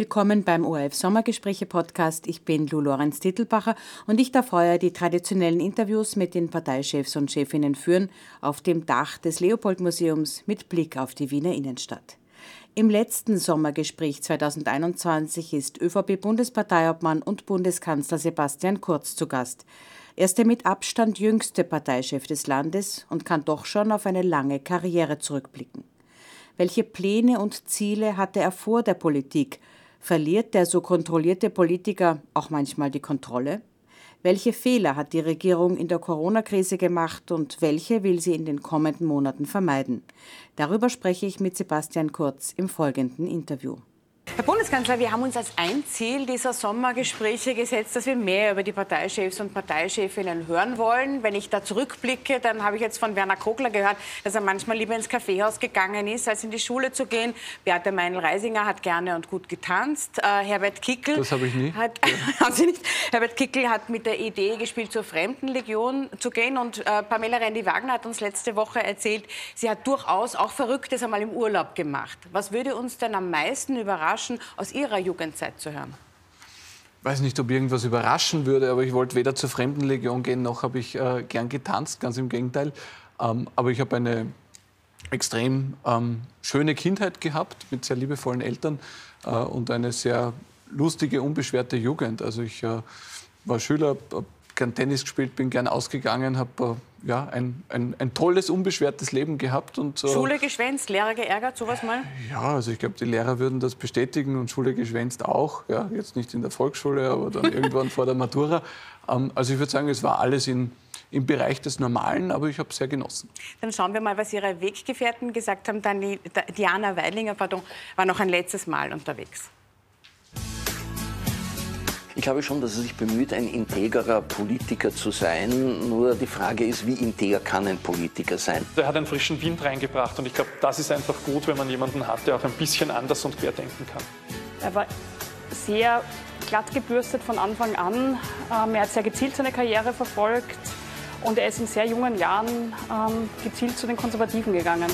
Willkommen beim ORF Sommergespräche Podcast. Ich bin Lu Lorenz Tittelbacher und ich darf heuer die traditionellen Interviews mit den Parteichefs und Chefinnen führen auf dem Dach des Leopold Museums mit Blick auf die Wiener Innenstadt. Im letzten Sommergespräch 2021 ist ÖVP-Bundesparteiobmann und Bundeskanzler Sebastian Kurz zu Gast. Er ist der mit Abstand jüngste Parteichef des Landes und kann doch schon auf eine lange Karriere zurückblicken. Welche Pläne und Ziele hatte er vor der Politik Verliert der so kontrollierte Politiker auch manchmal die Kontrolle? Welche Fehler hat die Regierung in der Corona-Krise gemacht und welche will sie in den kommenden Monaten vermeiden? Darüber spreche ich mit Sebastian Kurz im folgenden Interview. Herr Bundeskanzler, wir haben uns als ein Ziel dieser Sommergespräche gesetzt, dass wir mehr über die Parteichefs und Parteichefinnen hören wollen. Wenn ich da zurückblicke, dann habe ich jetzt von Werner Kogler gehört, dass er manchmal lieber ins Kaffeehaus gegangen ist, als in die Schule zu gehen. Beate Meinl-Reisinger hat gerne und gut getanzt. Äh, Herbert Kickel das habe ich nie. Hat, ja. haben Sie nicht? Herbert Kickel hat mit der Idee gespielt, zur Fremdenlegion zu gehen. Und äh, Pamela Rendi-Wagner hat uns letzte Woche erzählt, sie hat durchaus auch Verrücktes einmal im Urlaub gemacht. Was würde uns denn am meisten überraschen? Überraschen, aus Ihrer Jugendzeit zu hören? Ich weiß nicht, ob irgendwas überraschen würde, aber ich wollte weder zur Fremdenlegion gehen, noch habe ich äh, gern getanzt, ganz im Gegenteil. Ähm, aber ich habe eine extrem ähm, schöne Kindheit gehabt mit sehr liebevollen Eltern äh, und eine sehr lustige, unbeschwerte Jugend. Also ich äh, war Schüler, habe gern Tennis gespielt, bin gern ausgegangen, habe äh, ja, ein, ein, ein, tolles, unbeschwertes Leben gehabt. Und, äh, Schule geschwänzt, Lehrer geärgert, sowas mal? Ja, also ich glaube, die Lehrer würden das bestätigen und Schule geschwänzt auch. Ja, jetzt nicht in der Volksschule, aber dann irgendwann vor der Matura. Ähm, also ich würde sagen, es war alles in, im Bereich des Normalen, aber ich habe es sehr genossen. Dann schauen wir mal, was Ihre Weggefährten gesagt haben. Dann Diana Weidlinger pardon, war noch ein letztes Mal unterwegs. Ich glaube schon, dass er sich bemüht, ein integrer Politiker zu sein. Nur die Frage ist, wie integer kann ein Politiker sein? Er hat einen frischen Wind reingebracht und ich glaube, das ist einfach gut, wenn man jemanden hat, der auch ein bisschen anders und querdenken kann. Er war sehr glatt gebürstet von Anfang an. Ähm, er hat sehr gezielt seine Karriere verfolgt und er ist in sehr jungen Jahren ähm, gezielt zu den Konservativen gegangen.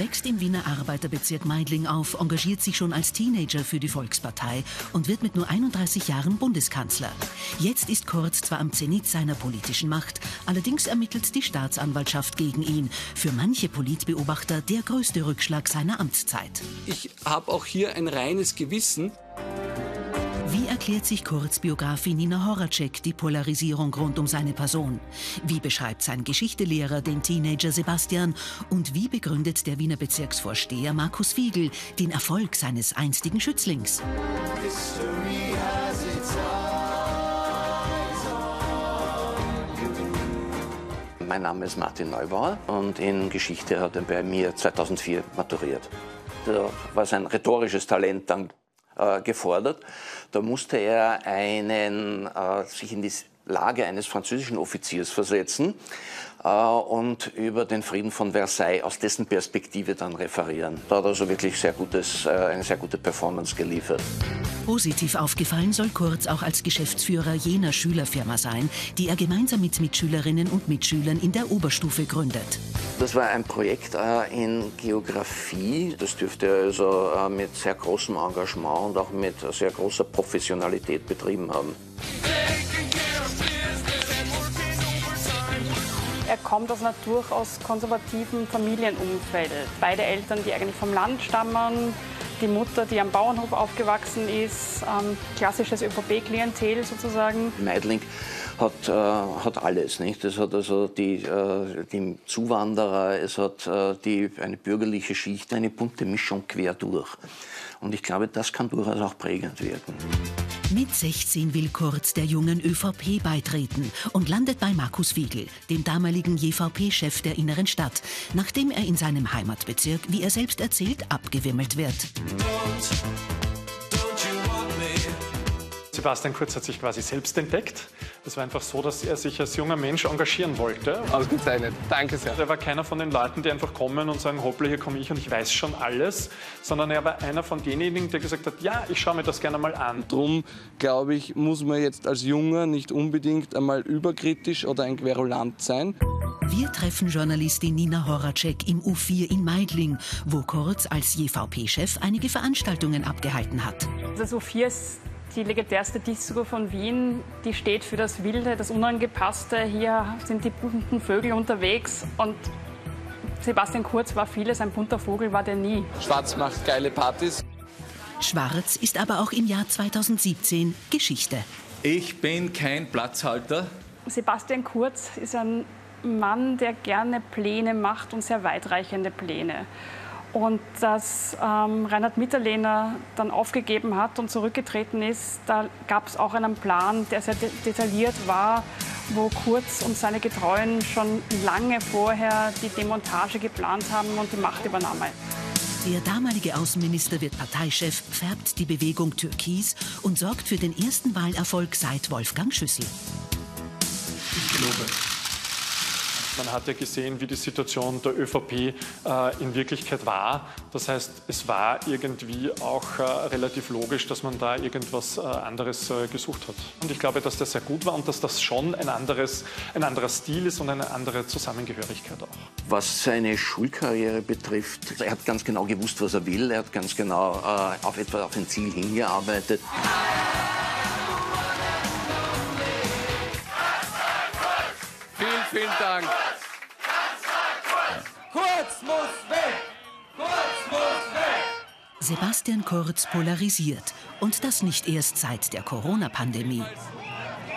Wächst im Wiener Arbeiterbezirk Meidling auf, engagiert sich schon als Teenager für die Volkspartei und wird mit nur 31 Jahren Bundeskanzler. Jetzt ist Kurz zwar am Zenit seiner politischen Macht, allerdings ermittelt die Staatsanwaltschaft gegen ihn. Für manche Politbeobachter der größte Rückschlag seiner Amtszeit. Ich habe auch hier ein reines Gewissen. Wie erklärt sich Kurzbiografin Nina Horacek die Polarisierung rund um seine Person? Wie beschreibt sein Geschichtelehrer den Teenager Sebastian? Und wie begründet der Wiener Bezirksvorsteher Markus Fiegel den Erfolg seines einstigen Schützlings? Mein Name ist Martin Neubauer und in Geschichte hat er bei mir 2004 maturiert. Da war sein rhetorisches Talent dann äh, gefordert. Da musste er einen, äh, sich in die Lage eines französischen Offiziers versetzen äh, und über den Frieden von Versailles aus dessen Perspektive dann referieren. Da hat er also wirklich sehr gutes, äh, eine sehr gute Performance geliefert. Positiv aufgefallen soll Kurz auch als Geschäftsführer jener Schülerfirma sein, die er gemeinsam mit Mitschülerinnen und Mitschülern in der Oberstufe gründet. Das war ein Projekt in Geografie. Das dürfte er also mit sehr großem Engagement und auch mit sehr großer Professionalität betrieben haben. Er kommt aus einer durchaus konservativen Familienumfeld. Beide Eltern, die eigentlich vom Land stammen, die Mutter, die am Bauernhof aufgewachsen ist, ähm, klassisches ÖVP-Klientel sozusagen. Meidling hat, äh, hat alles. Nicht? Es hat also die, äh, die Zuwanderer, es hat äh, die, eine bürgerliche Schicht, eine bunte Mischung quer durch. Und ich glaube, das kann durchaus auch prägend wirken. Mit 16 will Kurz der jungen ÖVP beitreten und landet bei Markus Wiegel, dem damaligen JVP-Chef der inneren Stadt, nachdem er in seinem Heimatbezirk, wie er selbst erzählt, abgewimmelt wird. Sebastian Kurz hat sich quasi selbst entdeckt. Es war einfach so, dass er sich als junger Mensch engagieren wollte. Ausgezeichnet. Danke sehr. Er war keiner von den Leuten, die einfach kommen und sagen, hoppla, hier komme ich und ich weiß schon alles, sondern er war einer von denjenigen, der gesagt hat, ja, ich schaue mir das gerne mal an. Drum, glaube ich, muss man jetzt als Junger nicht unbedingt einmal überkritisch oder ein Querulant sein. Wir treffen Journalistin Nina Horacek im U4 in Meidling, wo Kurz als JVP-Chef einige Veranstaltungen abgehalten hat. Das U4 ist die legendärste Disco von Wien. Die steht für das Wilde, das Unangepasste. Hier sind die bunten Vögel unterwegs und Sebastian Kurz war vieles, ein bunter Vogel war der nie. Schwarz macht geile Partys. Schwarz ist aber auch im Jahr 2017 Geschichte. Ich bin kein Platzhalter. Sebastian Kurz ist ein Mann, der gerne Pläne macht und sehr weitreichende Pläne. Und dass ähm, Reinhard Mitterlehner dann aufgegeben hat und zurückgetreten ist, da gab es auch einen Plan, der sehr de detailliert war, wo Kurz und seine Getreuen schon lange vorher die Demontage geplant haben und die Machtübernahme. Der damalige Außenminister wird Parteichef, färbt die Bewegung Türkis und sorgt für den ersten Wahlerfolg seit Wolfgang Schüssel. Ich glaube. Man hat ja gesehen, wie die Situation der ÖVP äh, in Wirklichkeit war. Das heißt, es war irgendwie auch äh, relativ logisch, dass man da irgendwas äh, anderes äh, gesucht hat. Und ich glaube, dass das sehr gut war und dass das schon ein, anderes, ein anderer Stil ist und eine andere Zusammengehörigkeit auch. Was seine Schulkarriere betrifft, er hat ganz genau gewusst, was er will. Er hat ganz genau äh, auf etwa auf ein Ziel hingearbeitet. Vielen, vielen Dank. Kurz muss weg! Kurz muss weg! Sebastian Kurz polarisiert. Und das nicht erst seit der Corona-Pandemie.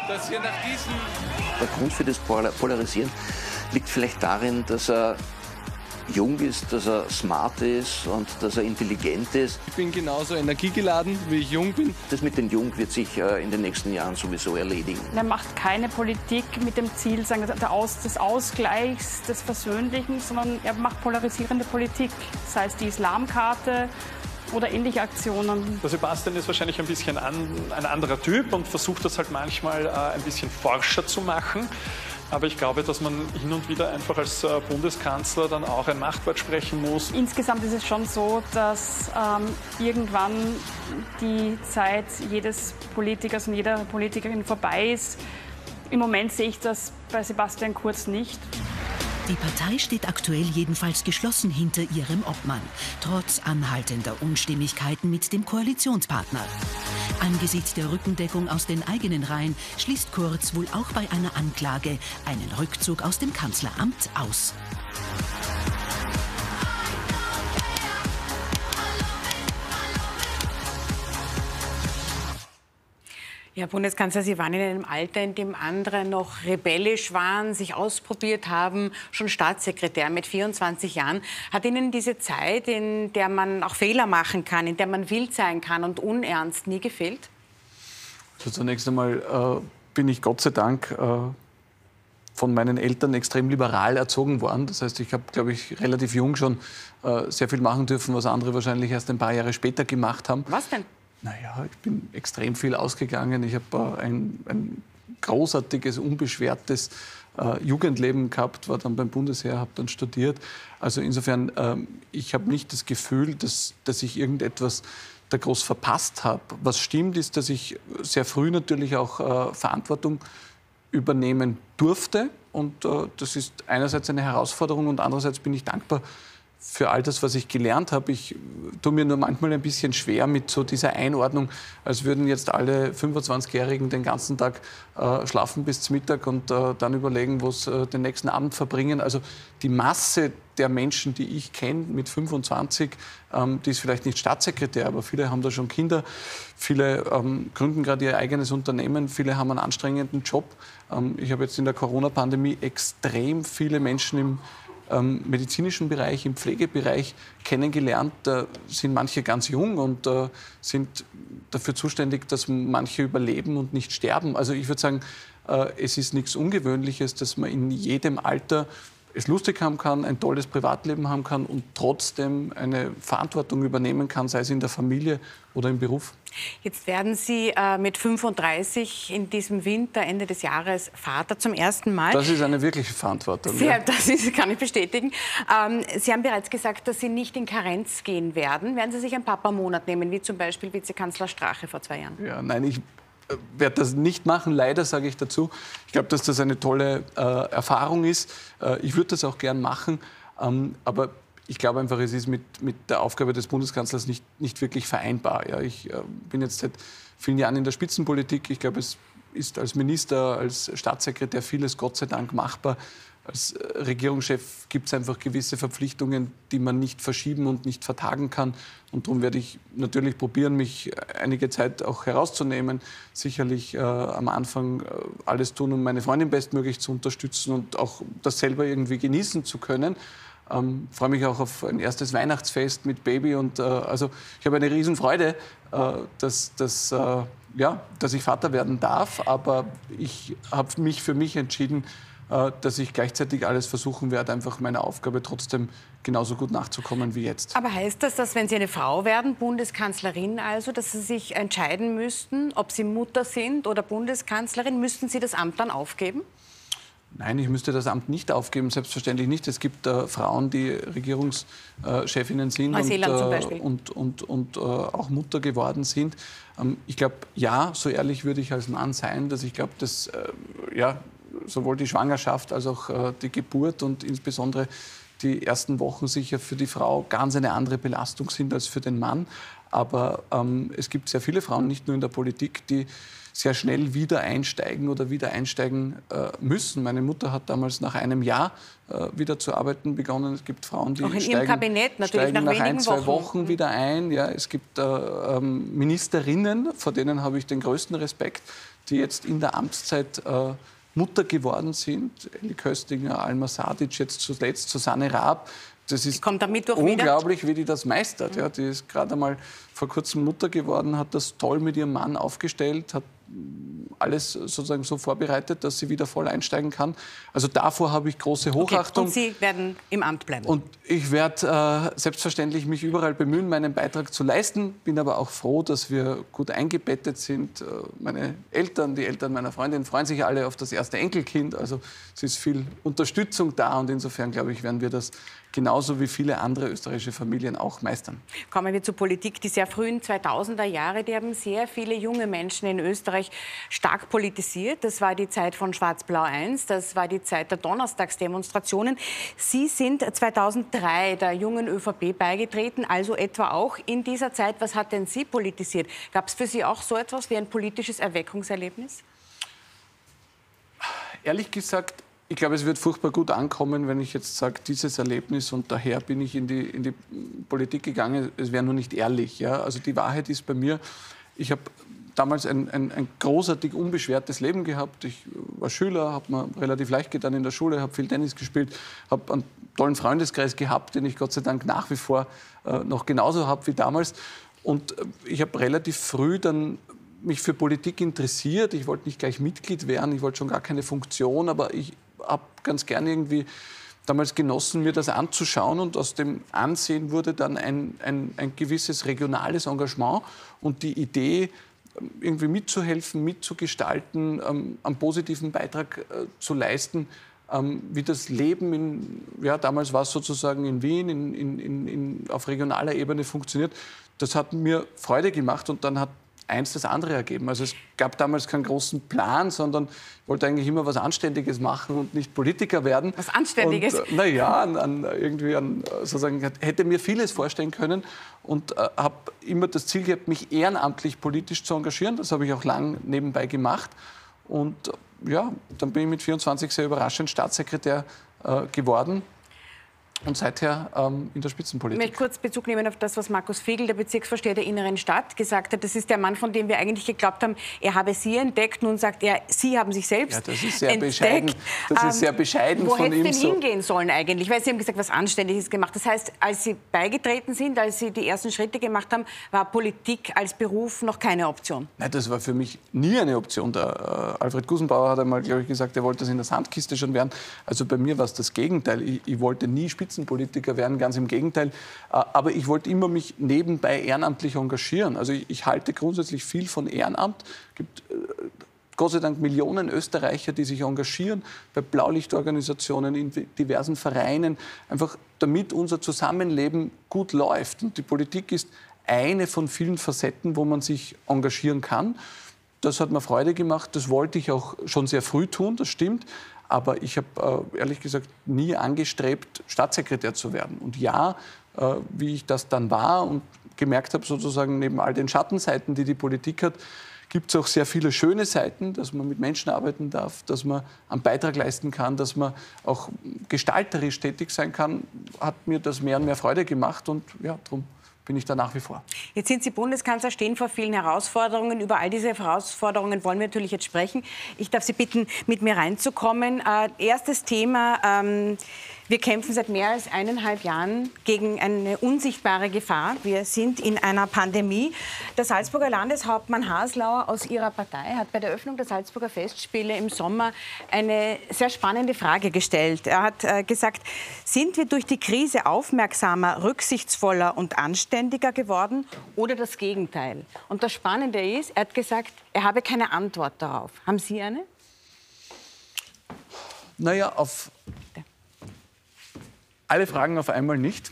Dass hier nach diesem Der Grund für das Polar- Polarisieren liegt vielleicht darin, dass er jung ist, dass er smart ist und dass er intelligent ist. Ich bin genauso energiegeladen, wie ich jung bin. Das mit den Jung wird sich äh, in den nächsten Jahren sowieso erledigen. Er macht keine Politik mit dem Ziel sagen, wir, der Aus, des Ausgleichs, des Versöhnlichen, sondern er macht polarisierende Politik, sei es die Islamkarte oder ähnliche Aktionen. Der Sebastian ist wahrscheinlich ein bisschen an, ein anderer Typ und versucht das halt manchmal äh, ein bisschen forscher zu machen. Aber ich glaube, dass man hin und wieder einfach als äh, Bundeskanzler dann auch ein Machtwort sprechen muss. Insgesamt ist es schon so, dass ähm, irgendwann die Zeit jedes Politikers und jeder Politikerin vorbei ist. Im Moment sehe ich das bei Sebastian Kurz nicht. Die Partei steht aktuell jedenfalls geschlossen hinter ihrem Obmann, trotz anhaltender Unstimmigkeiten mit dem Koalitionspartner. Angesichts der Rückendeckung aus den eigenen Reihen schließt Kurz wohl auch bei einer Anklage einen Rückzug aus dem Kanzleramt aus. Herr Bundeskanzler, Sie waren in einem Alter, in dem andere noch rebellisch waren, sich ausprobiert haben, schon Staatssekretär mit 24 Jahren. Hat Ihnen diese Zeit, in der man auch Fehler machen kann, in der man wild sein kann und unernst, nie gefehlt? Also zunächst einmal äh, bin ich Gott sei Dank äh, von meinen Eltern extrem liberal erzogen worden. Das heißt, ich habe, glaube ich, relativ jung schon äh, sehr viel machen dürfen, was andere wahrscheinlich erst ein paar Jahre später gemacht haben. Was denn? Naja, ich bin extrem viel ausgegangen. Ich habe äh, ein, ein großartiges, unbeschwertes äh, Jugendleben gehabt, war dann beim Bundesheer, habe dann studiert. Also insofern, ähm, ich habe nicht das Gefühl, dass, dass ich irgendetwas da groß verpasst habe. Was stimmt, ist, dass ich sehr früh natürlich auch äh, Verantwortung übernehmen durfte. Und äh, das ist einerseits eine Herausforderung und andererseits bin ich dankbar für all das, was ich gelernt habe. Ich tue mir nur manchmal ein bisschen schwer mit so dieser Einordnung, als würden jetzt alle 25-Jährigen den ganzen Tag äh, schlafen bis zum Mittag und äh, dann überlegen, wo sie äh, den nächsten Abend verbringen. Also die Masse der Menschen, die ich kenne mit 25, ähm, die ist vielleicht nicht Staatssekretär, aber viele haben da schon Kinder, viele ähm, gründen gerade ihr eigenes Unternehmen, viele haben einen anstrengenden Job. Ähm, ich habe jetzt in der Corona-Pandemie extrem viele Menschen im ähm, medizinischen Bereich, im Pflegebereich kennengelernt. Da sind manche ganz jung und äh, sind dafür zuständig, dass manche überleben und nicht sterben. Also ich würde sagen, äh, es ist nichts Ungewöhnliches, dass man in jedem Alter es lustig haben kann, ein tolles Privatleben haben kann und trotzdem eine Verantwortung übernehmen kann, sei es in der Familie oder im Beruf. Jetzt werden Sie äh, mit 35 in diesem Winter, Ende des Jahres, Vater zum ersten Mal. Das ist eine wirkliche Verantwortung. Sie, ja. Das ist, kann ich bestätigen. Ähm, Sie haben bereits gesagt, dass Sie nicht in Karenz gehen werden. Werden Sie sich ein Papa-Monat nehmen, wie zum Beispiel Vizekanzler Strache vor zwei Jahren? Ja, nein, ich werde das nicht machen, leider sage ich dazu. Ich glaube, dass das eine tolle äh, Erfahrung ist. Äh, ich würde das auch gern machen, ähm, aber ich glaube einfach, es ist mit, mit der Aufgabe des Bundeskanzlers nicht, nicht wirklich vereinbar. Ja, ich äh, bin jetzt seit vielen Jahren in der Spitzenpolitik. Ich glaube, es ist als Minister, als Staatssekretär vieles Gott sei Dank machbar als äh, Regierungschef gibt es einfach gewisse Verpflichtungen, die man nicht verschieben und nicht vertagen kann. Und darum werde ich natürlich probieren, mich einige Zeit auch herauszunehmen. Sicherlich äh, am Anfang äh, alles tun, um meine Freundin bestmöglich zu unterstützen und auch das selber irgendwie genießen zu können. Ähm, freue mich auch auf ein erstes Weihnachtsfest mit Baby und äh, also ich habe eine Riesenfreude, äh, dass, dass, äh, ja, dass ich Vater werden darf. Aber ich habe mich für mich entschieden, äh, dass ich gleichzeitig alles versuchen werde, einfach meiner Aufgabe trotzdem genauso gut nachzukommen wie jetzt. Aber heißt das, dass wenn Sie eine Frau werden, Bundeskanzlerin also, dass Sie sich entscheiden müssten, ob Sie Mutter sind oder Bundeskanzlerin, müssten Sie das Amt dann aufgeben? Nein, ich müsste das Amt nicht aufgeben, selbstverständlich nicht. Es gibt äh, Frauen, die Regierungschefinnen sind und, Beispiel. und, und, und äh, auch Mutter geworden sind. Ähm, ich glaube, ja, so ehrlich würde ich als Mann sein, dass ich glaube, dass äh, ja, sowohl die Schwangerschaft als auch äh, die Geburt und insbesondere die ersten Wochen sicher für die Frau ganz eine andere Belastung sind als für den Mann. Aber ähm, es gibt sehr viele Frauen, nicht nur in der Politik, die sehr schnell wieder einsteigen oder wieder einsteigen äh, müssen. Meine Mutter hat damals nach einem Jahr äh, wieder zu arbeiten begonnen. Es gibt Frauen, die Auch in steigen, ihrem Kabinett natürlich nach, nach ein, zwei Wochen. Wochen wieder ein. Ja, es gibt äh, ähm, Ministerinnen, vor denen habe ich den größten Respekt, die jetzt in der Amtszeit äh, Mutter geworden sind. Elli Köstinger, Alma Sadic, jetzt zuletzt Susanne Raab. Das ist unglaublich, wieder. wie die das meistert. Ja, die ist gerade einmal vor kurzem Mutter geworden, hat das toll mit ihrem Mann aufgestellt, hat alles sozusagen so vorbereitet, dass sie wieder voll einsteigen kann. Also davor habe ich große Hochachtung. Okay. Und Sie werden im Amt bleiben? Und ich werde äh, selbstverständlich mich überall bemühen, meinen Beitrag zu leisten. Bin aber auch froh, dass wir gut eingebettet sind. Äh, meine Eltern, die Eltern meiner Freundin freuen sich alle auf das erste Enkelkind. Also es ist viel Unterstützung da und insofern glaube ich, werden wir das genauso wie viele andere österreichische Familien auch meistern. Kommen wir zur Politik. Die sehr frühen 2000er Jahre, die haben sehr viele junge Menschen in Österreich stark politisiert. Das war die Zeit von Schwarz-Blau 1, das war die Zeit der Donnerstagsdemonstrationen. Sie sind 2003 der jungen ÖVP beigetreten, also etwa auch in dieser Zeit. Was hat denn Sie politisiert? Gab es für Sie auch so etwas wie ein politisches Erweckungserlebnis? Ehrlich gesagt, ich glaube, es wird furchtbar gut ankommen, wenn ich jetzt sage, dieses Erlebnis und daher bin ich in die, in die Politik gegangen. Es wäre nur nicht ehrlich. Ja? Also die Wahrheit ist bei mir, ich habe damals ein, ein, ein, großartig unbeschwertes Leben gehabt. Ich war Schüler, habe mir relativ leicht getan in der Schule, habe viel Tennis gespielt, habe einen tollen Freundeskreis gehabt, den ich Gott sei Dank nach wie vor äh, noch genauso habe wie damals. Und äh, ich habe relativ früh dann mich für Politik interessiert. Ich wollte nicht gleich Mitglied werden, ich wollte schon gar keine Funktion, aber ich habe ganz gern irgendwie damals genossen, mir das anzuschauen und aus dem Ansehen wurde dann ein, ein, ein gewisses regionales Engagement und die Idee, irgendwie mitzuhelfen, mitzugestalten, ähm, einen positiven Beitrag äh, zu leisten, ähm, wie das Leben in, ja, damals war es sozusagen in Wien, in, in, in, auf regionaler Ebene funktioniert. Das hat mir Freude gemacht und dann hat eins das andere ergeben. Also es gab damals keinen großen Plan, sondern ich wollte eigentlich immer was Anständiges machen und nicht Politiker werden. Was Anständiges? Äh, naja, an, an, irgendwie an, sozusagen, hätte mir vieles vorstellen können und äh, habe immer das Ziel gehabt, mich ehrenamtlich politisch zu engagieren. Das habe ich auch lang nebenbei gemacht. Und äh, ja, dann bin ich mit 24 sehr überraschend Staatssekretär äh, geworden und seither ähm, in der Spitzenpolitik. Ich möchte kurz Bezug nehmen auf das, was Markus Fegel, der Bezirksvorsteher der Inneren Stadt, gesagt hat. Das ist der Mann, von dem wir eigentlich geglaubt haben, er habe Sie entdeckt. Nun sagt er, Sie haben sich selbst entdeckt. ja, das ist sehr entdeckt. Bescheiden. Das ist sehr ähm, bescheiden Wo von hätte ihm. es denn so. hingehen sollen eigentlich? Weil Sie haben gesagt, was Anständiges gemacht. Das heißt, als Sie beigetreten sind, als Sie die ersten Schritte gemacht haben, war Politik als Beruf noch keine Option? Nein, das war für mich nie eine Option. Der, äh, Alfred Gusenbauer hat einmal, glaube ich, gesagt, er wollte das in der Sandkiste schon werden. Also bei mir war es das Gegenteil. Ich, ich wollte nie Spitzenpolitiker werden, ganz im Gegenteil. Äh, aber ich wollte immer mich nebenbei ehrenamtlich engagieren. Also ich, ich halte grundsätzlich viel von Ehrenamt. Es gibt äh, Gott sei Dank Millionen Österreicher, die sich engagieren bei Blaulichtorganisationen, in diversen Vereinen, einfach damit unser Zusammenleben gut läuft. Und die Politik ist eine von vielen Facetten, wo man sich engagieren kann. Das hat mir Freude gemacht. Das wollte ich auch schon sehr früh tun, das stimmt. Aber ich habe äh, ehrlich gesagt nie angestrebt, Staatssekretär zu werden. Und ja, äh, wie ich das dann war und gemerkt habe, sozusagen neben all den Schattenseiten, die die Politik hat, gibt es auch sehr viele schöne Seiten, dass man mit Menschen arbeiten darf, dass man einen Beitrag leisten kann, dass man auch gestalterisch tätig sein kann, hat mir das mehr und mehr Freude gemacht und ja, darum bin ich da nach wie vor. Jetzt sind Sie Bundeskanzler, stehen vor vielen Herausforderungen. Über all diese Herausforderungen wollen wir natürlich jetzt sprechen. Ich darf Sie bitten, mit mir reinzukommen. Äh, erstes Thema. Ähm wir kämpfen seit mehr als eineinhalb Jahren gegen eine unsichtbare Gefahr. Wir sind in einer Pandemie. Der Salzburger Landeshauptmann Haslauer aus Ihrer Partei hat bei der Öffnung der Salzburger Festspiele im Sommer eine sehr spannende Frage gestellt. Er hat äh, gesagt, sind wir durch die Krise aufmerksamer, rücksichtsvoller und anständiger geworden oder das Gegenteil? Und das Spannende ist, er hat gesagt, er habe keine Antwort darauf. Haben Sie eine? Naja, auf alle Fragen auf einmal nicht.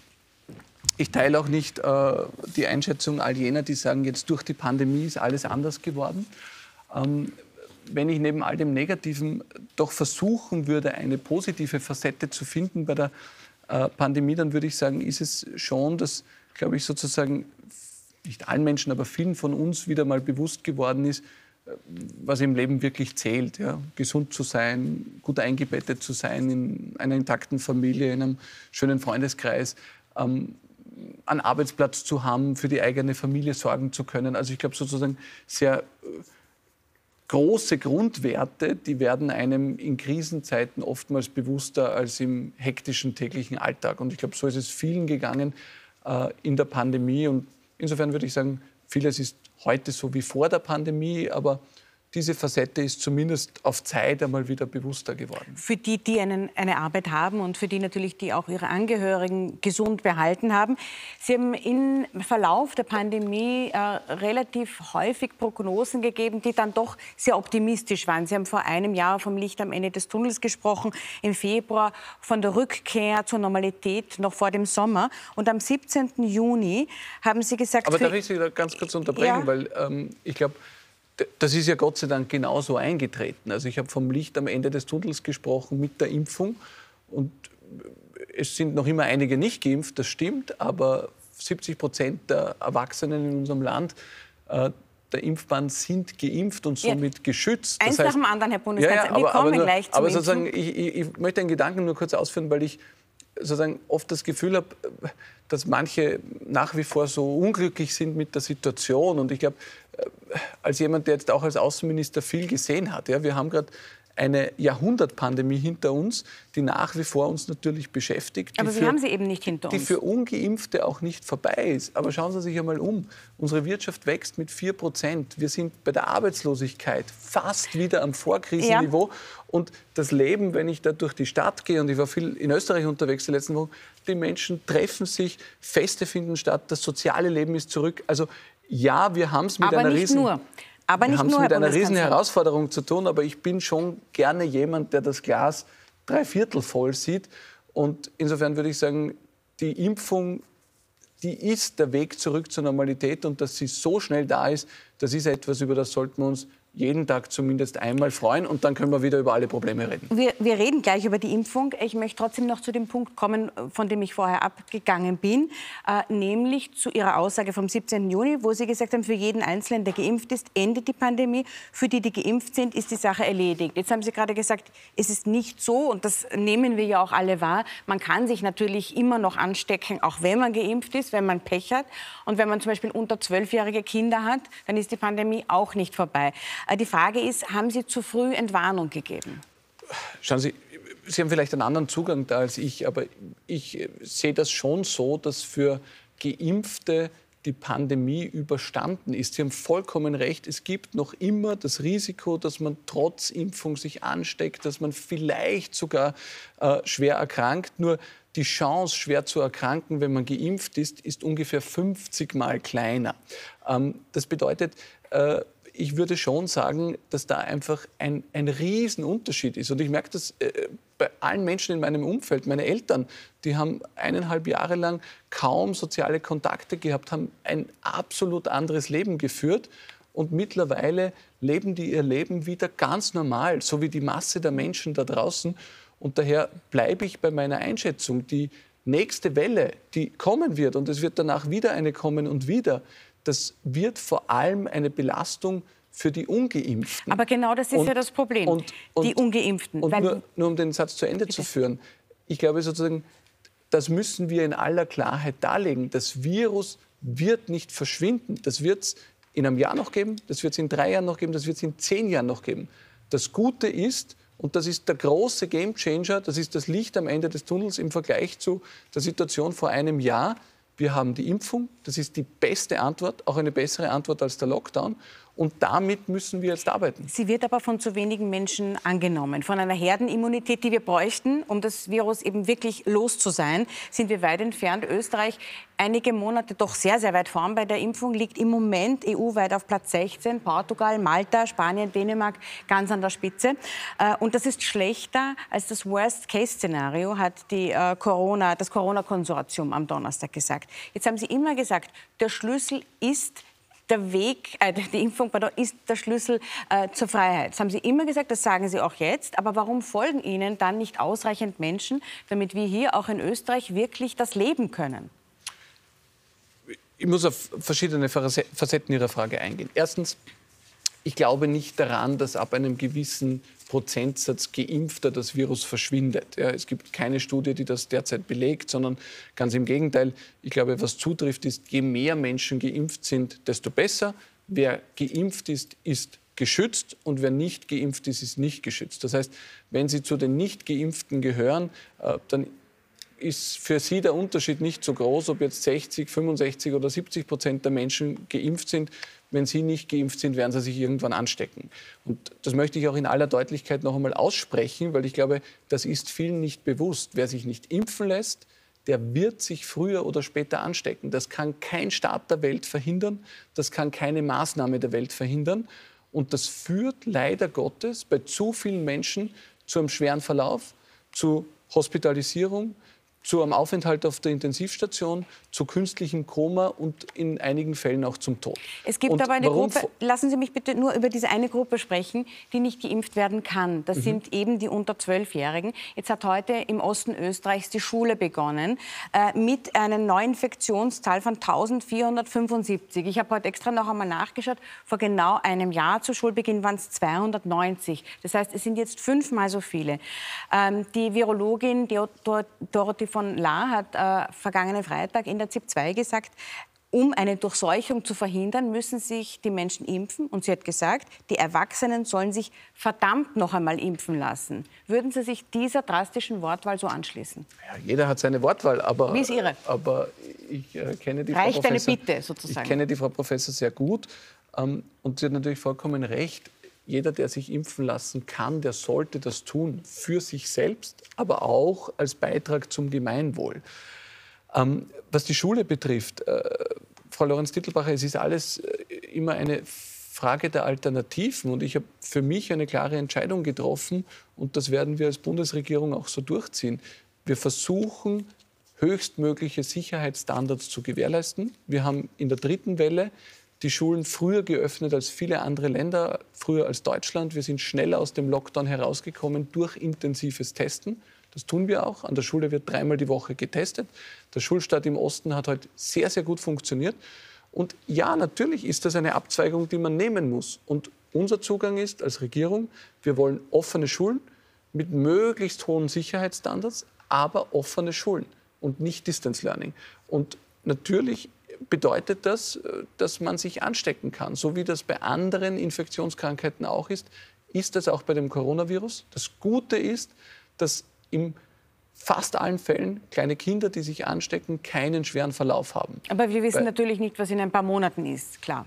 Ich teile auch nicht äh, die Einschätzung all jener, die sagen, jetzt durch die Pandemie ist alles anders geworden. Ähm, wenn ich neben all dem Negativen doch versuchen würde, eine positive Facette zu finden bei der äh, Pandemie, dann würde ich sagen, ist es schon, dass, glaube ich, sozusagen nicht allen Menschen, aber vielen von uns wieder mal bewusst geworden ist, was im Leben wirklich zählt. Ja? Gesund zu sein, gut eingebettet zu sein in einer intakten Familie, in einem schönen Freundeskreis, ähm, einen Arbeitsplatz zu haben, für die eigene Familie sorgen zu können. Also ich glaube sozusagen sehr äh, große Grundwerte, die werden einem in Krisenzeiten oftmals bewusster als im hektischen täglichen Alltag. Und ich glaube, so ist es vielen gegangen äh, in der Pandemie. Und insofern würde ich sagen, vieles ist heute so wie vor der Pandemie, aber diese Facette ist zumindest auf Zeit einmal wieder bewusster geworden. Für die, die einen, eine Arbeit haben und für die natürlich, die auch ihre Angehörigen gesund behalten haben. Sie haben im Verlauf der Pandemie äh, relativ häufig Prognosen gegeben, die dann doch sehr optimistisch waren. Sie haben vor einem Jahr vom Licht am Ende des Tunnels gesprochen, im Februar von der Rückkehr zur Normalität noch vor dem Sommer. Und am 17. Juni haben Sie gesagt... Aber darf ich Sie da ganz kurz unterbrechen, ja. weil ähm, ich glaube, das ist ja Gott sei Dank genauso eingetreten. Also ich habe vom Licht am Ende des Tunnels gesprochen mit der Impfung und es sind noch immer einige nicht geimpft, das stimmt, aber 70 Prozent der Erwachsenen in unserem Land äh, der Impfbahn sind geimpft und somit ja. geschützt. Eins das heißt, nach dem anderen, Herr Bundeskanzler. Ja, ja, aber, Wir kommen aber nur, gleich zum Aber sozusagen, ich, ich, ich, möchte einen Gedanken nur kurz ausführen, weil ich sozusagen oft das Gefühl habe, dass manche nach wie vor so unglücklich sind mit der Situation. Und ich glaube, äh, als jemand, der jetzt auch als Außenminister viel gesehen hat, ja, wir haben gerade eine Jahrhundertpandemie hinter uns, die nach wie vor uns natürlich beschäftigt. Aber Sie für, haben sie eben nicht hinter uns. Die für Ungeimpfte auch nicht vorbei ist. Aber schauen Sie sich einmal um. Unsere Wirtschaft wächst mit 4 Prozent. Wir sind bei der Arbeitslosigkeit fast wieder am Vorkrisenniveau. Ja. Und das Leben, wenn ich da durch die Stadt gehe, und ich war viel in Österreich unterwegs die letzten Wochen, die Menschen treffen sich, Feste finden statt, das soziale Leben ist zurück. Also ja, wir haben es mit Aber einer nicht riesen... Nur. Aber wir haben es mit einer riesen Herausforderung zu tun, aber ich bin schon gerne jemand, der das Glas drei Viertel voll sieht. Und insofern würde ich sagen, die Impfung, die ist der Weg zurück zur Normalität und dass sie so schnell da ist, das ist etwas, über das sollten wir uns jeden Tag zumindest einmal freuen und dann können wir wieder über alle Probleme reden. Wir, wir, reden gleich über die Impfung. Ich möchte trotzdem noch zu dem Punkt kommen, von dem ich vorher abgegangen bin, äh, nämlich zu Ihrer Aussage vom 17. Juni, wo Sie gesagt haben, für jeden Einzelnen, der geimpft ist, endet die Pandemie. Für die, die geimpft sind, ist die Sache erledigt. Jetzt haben Sie gerade gesagt, es ist nicht so, und das nehmen wir ja auch alle wahr, man kann sich natürlich immer noch anstecken, auch wenn man geimpft ist, wenn man Pech hat. Und wenn man zum Beispiel unter zwölfjährige Kinder hat, dann ist die Pandemie auch nicht vorbei. Äh, die Frage ist, haben Sie zu früh Entwarnung gegeben? Schauen Sie, Sie haben vielleicht einen anderen Zugang da als ich, aber ich äh, sehe das schon so, dass für Geimpfte die Pandemie überstanden ist. Sie haben vollkommen recht. Es gibt noch immer das Risiko, dass man trotz Impfung sich ansteckt, dass man vielleicht sogar äh, schwer erkrankt. Nur die Chance, schwer zu erkranken, wenn man geimpft ist, ist ungefähr 50 Mal kleiner. Ähm, das bedeutet, äh, ich würde schon sagen, dass da einfach ein, ein Riesenunterschied ist. Und ich merke das äh, bei allen Menschen in meinem Umfeld. Meine Eltern, die haben eineinhalb Jahre lang kaum soziale Kontakte gehabt, haben ein absolut anderes Leben geführt. Und mittlerweile leben die ihr Leben wieder ganz normal, so wie die Masse der Menschen da draußen. Und daher bleibe ich bei meiner Einschätzung. Die nächste Welle, die kommen wird, und es wird danach wieder eine kommen und wieder, das wird vor allem eine Belastung für die Ungeimpften. Aber genau das ist und, ja das Problem, und, und, die Ungeimpften. Und nur, nur, um den Satz zu Ende Bitte. zu führen, ich glaube sozusagen, das müssen wir in aller Klarheit darlegen. Das Virus wird nicht verschwinden. Das wird es in einem Jahr noch geben, das wird es in drei Jahren noch geben, das wird es in zehn Jahren noch geben. Das Gute ist, und das ist der große Gamechanger, das ist das Licht am Ende des Tunnels im Vergleich zu der Situation vor einem Jahr, wir haben die Impfung, das ist die beste Antwort, auch eine bessere Antwort als der Lockdown. Und damit müssen wir jetzt arbeiten. Sie wird aber von zu wenigen Menschen angenommen. Von einer Herdenimmunität, die wir bräuchten, um das Virus eben wirklich los zu sein, sind wir weit entfernt. Österreich einige Monate doch sehr, sehr weit vorn bei der Impfung, liegt im Moment EU-weit auf Platz 16. Portugal, Malta, Spanien, Dänemark ganz an der Spitze. Äh, und das ist schlechter als das Worst-Case-Szenario, hat die, äh, Corona, das Corona-Konsortium am Donnerstag gesagt. Jetzt haben Sie immer gesagt, der Schlüssel ist der Weg, äh, die Impfung pardon, ist der Schlüssel äh, zur Freiheit. Das haben Sie immer gesagt, das sagen Sie auch jetzt. Aber warum folgen Ihnen dann nicht ausreichend Menschen, damit wir hier auch in Österreich wirklich das leben können? Ich muss auf verschiedene Facetten Ihrer Frage eingehen. Erstens, ich glaube nicht daran, dass ab einem gewissen Prozentsatz Geimpfter das Virus verschwindet. Ja, es gibt keine Studie, die das derzeit belegt, sondern ganz im Gegenteil. Ich glaube, was zutrifft, ist, je mehr Menschen geimpft sind, desto besser. Wer geimpft ist, ist geschützt und wer nicht geimpft ist, ist nicht geschützt. Das heißt, wenn Sie zu den Nicht-Geimpften gehören, äh, dann ist für Sie der Unterschied nicht so groß, ob jetzt 60, 65 oder 70 Prozent der Menschen geimpft sind wenn Sie nicht geimpft sind, werden Sie sich irgendwann anstecken. Und das möchte ich auch in aller Deutlichkeit noch einmal aussprechen, weil ich glaube, das ist vielen nicht bewusst. Wer sich nicht impfen lässt, der wird sich früher oder später anstecken. Das kann kein Staat der Welt verhindern, das kann keine Maßnahme der Welt verhindern. Und das führt leider Gottes bei zu vielen Menschen zu einem schweren Verlauf, zu Hospitalisierung, zu einem Aufenthalt auf der Intensivstation, zu künstlichem Koma und in einigen Fällen auch zum Tod. Es gibt und aber eine Gruppe, lassen Sie mich bitte nur über diese eine Gruppe sprechen, die nicht geimpft werden kann. Das mhm. sind eben die unter Zwölfjährigen. Jetzt hat heute im Osten Österreichs die Schule begonnen äh, mit einer Neuinfektionszahl von 1475. Ich habe heute extra noch einmal nachgeschaut. Vor genau einem Jahr zu Schulbeginn waren es 290. Das heißt, es sind jetzt fünfmal so viele. Ähm, die Virologin Dorothee von La hat äh, vergangenen Freitag in der ZIP 2 gesagt, um eine Durchseuchung zu verhindern, müssen sich die Menschen impfen. Und sie hat gesagt, die Erwachsenen sollen sich verdammt noch einmal impfen lassen. Würden Sie sich dieser drastischen Wortwahl so anschließen? Ja, jeder hat seine Wortwahl, aber, Wie ist Ihre? aber ich äh, kenne die Reicht Frau Professor, eine Bitte sozusagen? Ich kenne die Frau Professor sehr gut ähm, und sie hat natürlich vollkommen recht. Jeder, der sich impfen lassen kann, der sollte das tun für sich selbst, aber auch als Beitrag zum Gemeinwohl. Ähm, was die Schule betrifft, äh, Frau Lorenz-Tittelbacher, es ist alles äh, immer eine Frage der Alternativen. Und ich habe für mich eine klare Entscheidung getroffen und das werden wir als Bundesregierung auch so durchziehen. Wir versuchen, höchstmögliche Sicherheitsstandards zu gewährleisten. Wir haben in der dritten Welle die Schulen früher geöffnet als viele andere Länder, früher als Deutschland. Wir sind schneller aus dem Lockdown herausgekommen durch intensives Testen. Das tun wir auch. An der Schule wird dreimal die Woche getestet. Der Schulstart im Osten hat heute sehr, sehr gut funktioniert. Und ja, natürlich ist das eine Abzweigung, die man nehmen muss. Und unser Zugang ist als Regierung, wir wollen offene Schulen mit möglichst hohen Sicherheitsstandards, aber offene Schulen und nicht Distance Learning. Und natürlich bedeutet das, äh, dass man sich anstecken kann. So wie das bei anderen Infektionskrankheiten auch ist, ist das auch bei dem Coronavirus. Das Gute ist, dass im fast allen Fällen kleine Kinder, die sich anstecken, keinen schweren Verlauf haben. Aber wir wissen Weil, natürlich nicht, was in ein paar Monaten ist, klar.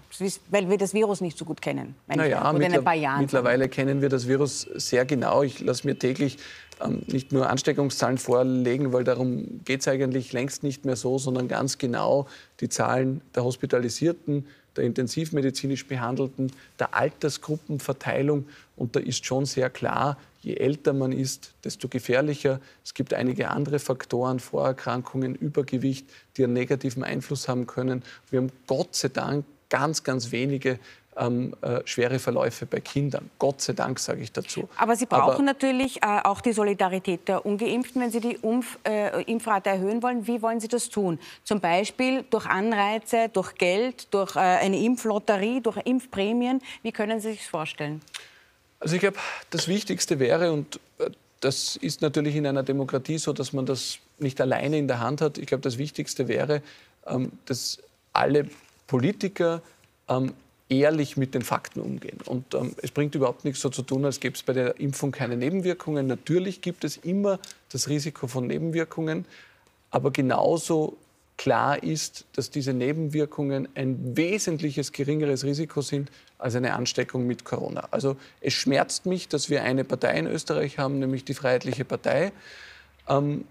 Weil wir das Virus nicht so gut kennen. Naja, in Jahren. mittlerweile kennen wir das Virus sehr genau. Ich lasse mir täglich ähm, nicht nur Ansteckungszahlen vorlegen, weil darum geht es eigentlich längst nicht mehr so, sondern ganz genau die Zahlen der Hospitalisierten, der intensivmedizinisch Behandelten, der Altersgruppenverteilung. Und da ist schon sehr klar, je älter man ist, desto gefährlicher. Es gibt einige andere Faktoren, Vorerkrankungen, Übergewicht, die einen negativen Einfluss haben können. Wir haben Gott sei Dank ganz, ganz wenige ähm, äh, schwere Verläufe bei Kindern. Gott sei Dank, sage ich dazu. Aber Sie brauchen Aber, natürlich äh, auch die Solidarität der Ungeimpften, wenn Sie die Umf äh, Impfrate erhöhen wollen. Wie wollen Sie das tun? Zum Beispiel durch Anreize, durch Geld, durch äh, eine Impflotterie, durch Impfprämien. Wie können Sie sich das vorstellen? Also ich glaube, das Wichtigste wäre, und äh, das ist natürlich in einer Demokratie so, dass man das nicht alleine in der Hand hat. Ich glaube, das Wichtigste wäre, ähm, dass alle Politiker ähm, ehrlich mit den Fakten umgehen. Und ähm, es bringt überhaupt nichts so zu tun, als gäbe es bei der Impfung keine Nebenwirkungen. Natürlich gibt es immer das Risiko von Nebenwirkungen, aber genauso klar ist, dass diese Nebenwirkungen ein wesentliches geringeres Risiko sind als eine Ansteckung mit Corona. Also es schmerzt mich, dass wir eine Partei in Österreich haben, nämlich die Freiheitliche Partei, ähm,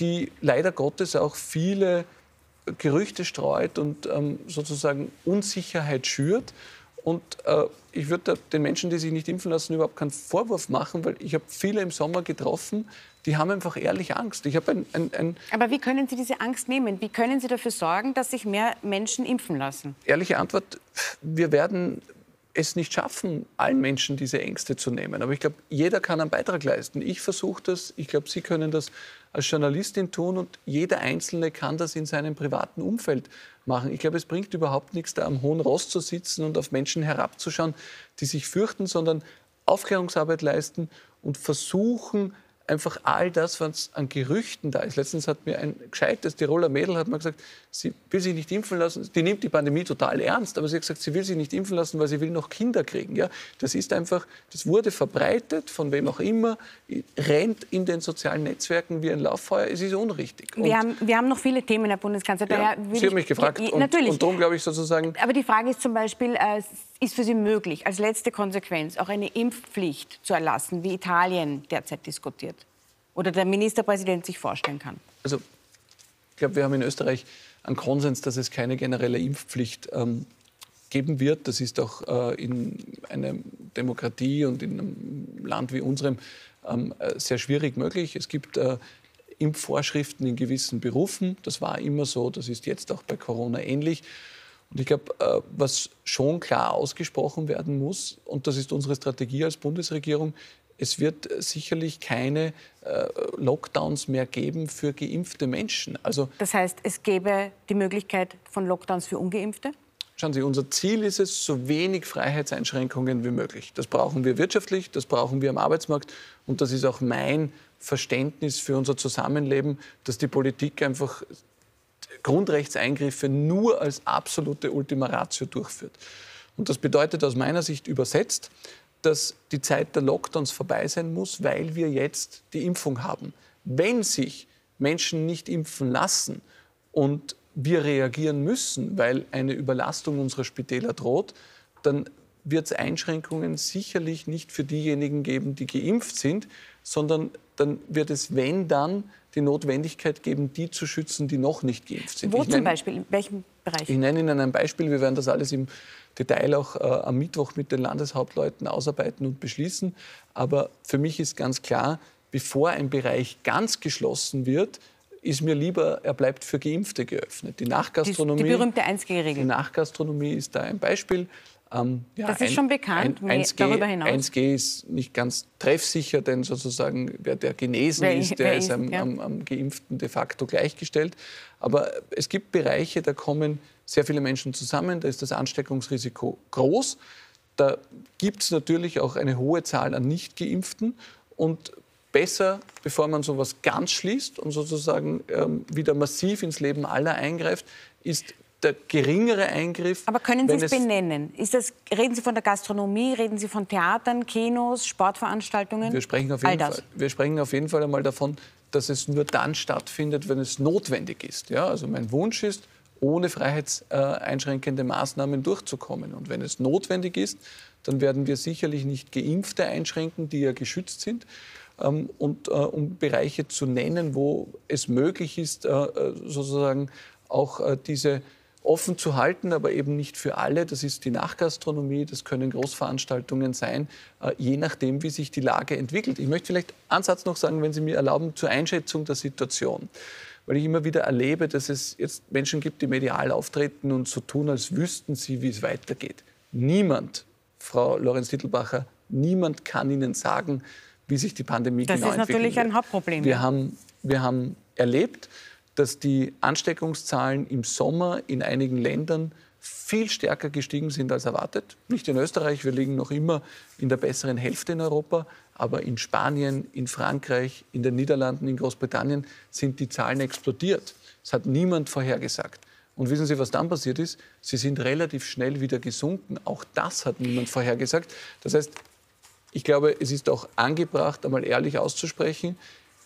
die leider Gottes auch viele Gerüchte streut und ähm, sozusagen Unsicherheit schürt. Und äh, ich würde den Menschen, die sich nicht impfen lassen, überhaupt keinen Vorwurf machen, weil ich habe viele im Sommer getroffen, die haben einfach ehrlich Angst. Ich ein, ein, ein Aber wie können Sie diese Angst nehmen? Wie können Sie dafür sorgen, dass sich mehr Menschen impfen lassen? Ehrliche Antwort, wir werden es nicht schaffen, allen Menschen diese Ängste zu nehmen. Aber ich glaube, jeder kann einen Beitrag leisten. Ich versuche das, ich glaube, Sie können das als Journalistin tun und jeder Einzelne kann das in seinem privaten Umfeld machen. Ich glaube, es bringt überhaupt nichts, da am hohen Ross zu sitzen und auf Menschen herabzuschauen, die sich fürchten, sondern Aufklärungsarbeit leisten und versuchen, einfach all das, was an Gerüchten da ist. Letztens hat mir ein gescheites Tiroler Mädel hat mir gesagt, sie will sich nicht impfen lassen. Die nimmt die Pandemie total ernst, aber sie hat gesagt, sie will sich nicht impfen lassen, weil sie will noch Kinder kriegen. Ja, das ist einfach, das wurde verbreitet, von wem auch immer, rennt in den sozialen Netzwerken wie ein Lauffeuer. Es ist unrichtig. Wir haben, wir haben noch viele Themen, Herr Bundeskanzler. Ja, sie haben mich gefragt. und, natürlich. Und darum glaube ich sozusagen. Aber die Frage ist zum Beispiel, äh, ist für Sie möglich, als letzte Konsequenz auch eine Impfpflicht zu erlassen, wie Italien derzeit diskutiert? Oder der Ministerpräsident sich vorstellen kann? Also, ich glaube, wir haben in Österreich einen Konsens, dass es keine generelle Impfpflicht ähm, geben wird. Das ist auch äh, in einer Demokratie und in einem Land wie unserem ähm, äh, sehr schwierig möglich. Es gibt äh, Impfvorschriften in gewissen Berufen. Das war immer so. Das ist jetzt auch bei Corona ähnlich. Und ich glaube, äh, was schon klar ausgesprochen werden muss, und das ist unsere Strategie als Bundesregierung, es wird sicherlich keine äh, Lockdowns mehr geben für geimpfte Menschen. Also, das heißt, es gäbe die Möglichkeit von Lockdowns für ungeimpfte? Schauen Sie, unser Ziel ist es, so wenig Freiheitseinschränkungen wie möglich. Das brauchen wir wirtschaftlich, das brauchen wir am Arbeitsmarkt und das ist auch mein Verständnis für unser Zusammenleben, dass die Politik einfach Grundrechtseingriffe nur als absolute Ultima Ratio durchführt. Und das bedeutet aus meiner Sicht übersetzt, dass die Zeit der Lockdowns vorbei sein muss, weil wir jetzt die Impfung haben. Wenn sich Menschen nicht impfen lassen und wir reagieren müssen, weil eine Überlastung unserer Spitäler droht, dann wird es Einschränkungen sicherlich nicht für diejenigen geben, die geimpft sind, sondern dann wird es, wenn dann, die Notwendigkeit geben, die zu schützen, die noch nicht geimpft sind. Wo ich zum nenne, Beispiel? In welchem Bereich? Ich nenne Ihnen ein Beispiel. Wir werden das alles im Detail auch äh, am Mittwoch mit den Landeshauptleuten ausarbeiten und beschließen. Aber für mich ist ganz klar, bevor ein Bereich ganz geschlossen wird, ist mir lieber, er bleibt für Geimpfte geöffnet. Die Nachgastronomie. Die, die berühmte 1G-Regel. Die Nachgastronomie ist da ein Beispiel. Ähm, ja, das ist ein, schon bekannt. Ein, 1G, darüber hinaus. 1G ist nicht ganz treffsicher, denn sozusagen wer der genesen wer, ist, der ist, am, ja. am, am, Geimpften de facto gleichgestellt. Aber es gibt Bereiche, da kommen sehr viele Menschen zusammen, da ist das Ansteckungsrisiko groß. Da gibt es natürlich auch eine hohe Zahl an Nicht-Geimpften. Und besser, bevor man sowas ganz schließt und sozusagen ähm, wieder massiv ins Leben aller eingreift, ist der geringere Eingriff. Aber können Sie es benennen? Das, reden Sie von der Gastronomie, reden Sie von Theatern, Kinos, Sportveranstaltungen? Wir sprechen auf jeden, Fall, wir sprechen auf jeden Fall einmal davon, dass es nur dann stattfindet, wenn es notwendig ist. Ja, also mein Wunsch ist, ohne freiheitseinschränkende Maßnahmen durchzukommen. Und wenn es notwendig ist, dann werden wir sicherlich nicht Geimpfte einschränken, die ja geschützt sind. Ähm, und äh, um Bereiche zu nennen, wo es möglich ist, äh, äh, sozusagen auch diese offen zu halten, aber eben nicht für alle. Das ist die Nachgastronomie, das können Großveranstaltungen sein, je nachdem, wie sich die Lage entwickelt. Ich möchte vielleicht einen Satz noch sagen, wenn Sie mir erlauben, zur Einschätzung der Situation. Weil ich immer wieder erlebe, dass es jetzt Menschen gibt, die medial auftreten und so tun, als wüssten sie, wie es weitergeht. Niemand, Frau Lorenz-Tittelbacher, niemand kann Ihnen sagen, wie sich die Pandemie das genau entwickelt. Das ist natürlich ein Hauptproblem. Wir haben, wir haben erlebt, dass die Ansteckungszahlen im Sommer in einigen Ländern viel stärker gestiegen sind als erwartet. Nicht in Österreich, wir liegen noch immer in der besseren Hälfte in Europa, aber in Spanien, in Frankreich, in den Niederlanden, in Großbritannien sind die Zahlen explodiert. Das hat niemand vorhergesagt. Und wissen Sie, was dann passiert ist? Sie sind relativ schnell wieder gesunken. Auch das hat niemand vorhergesagt. Das heißt, ich glaube, es ist auch angebracht, einmal ehrlich auszusprechen,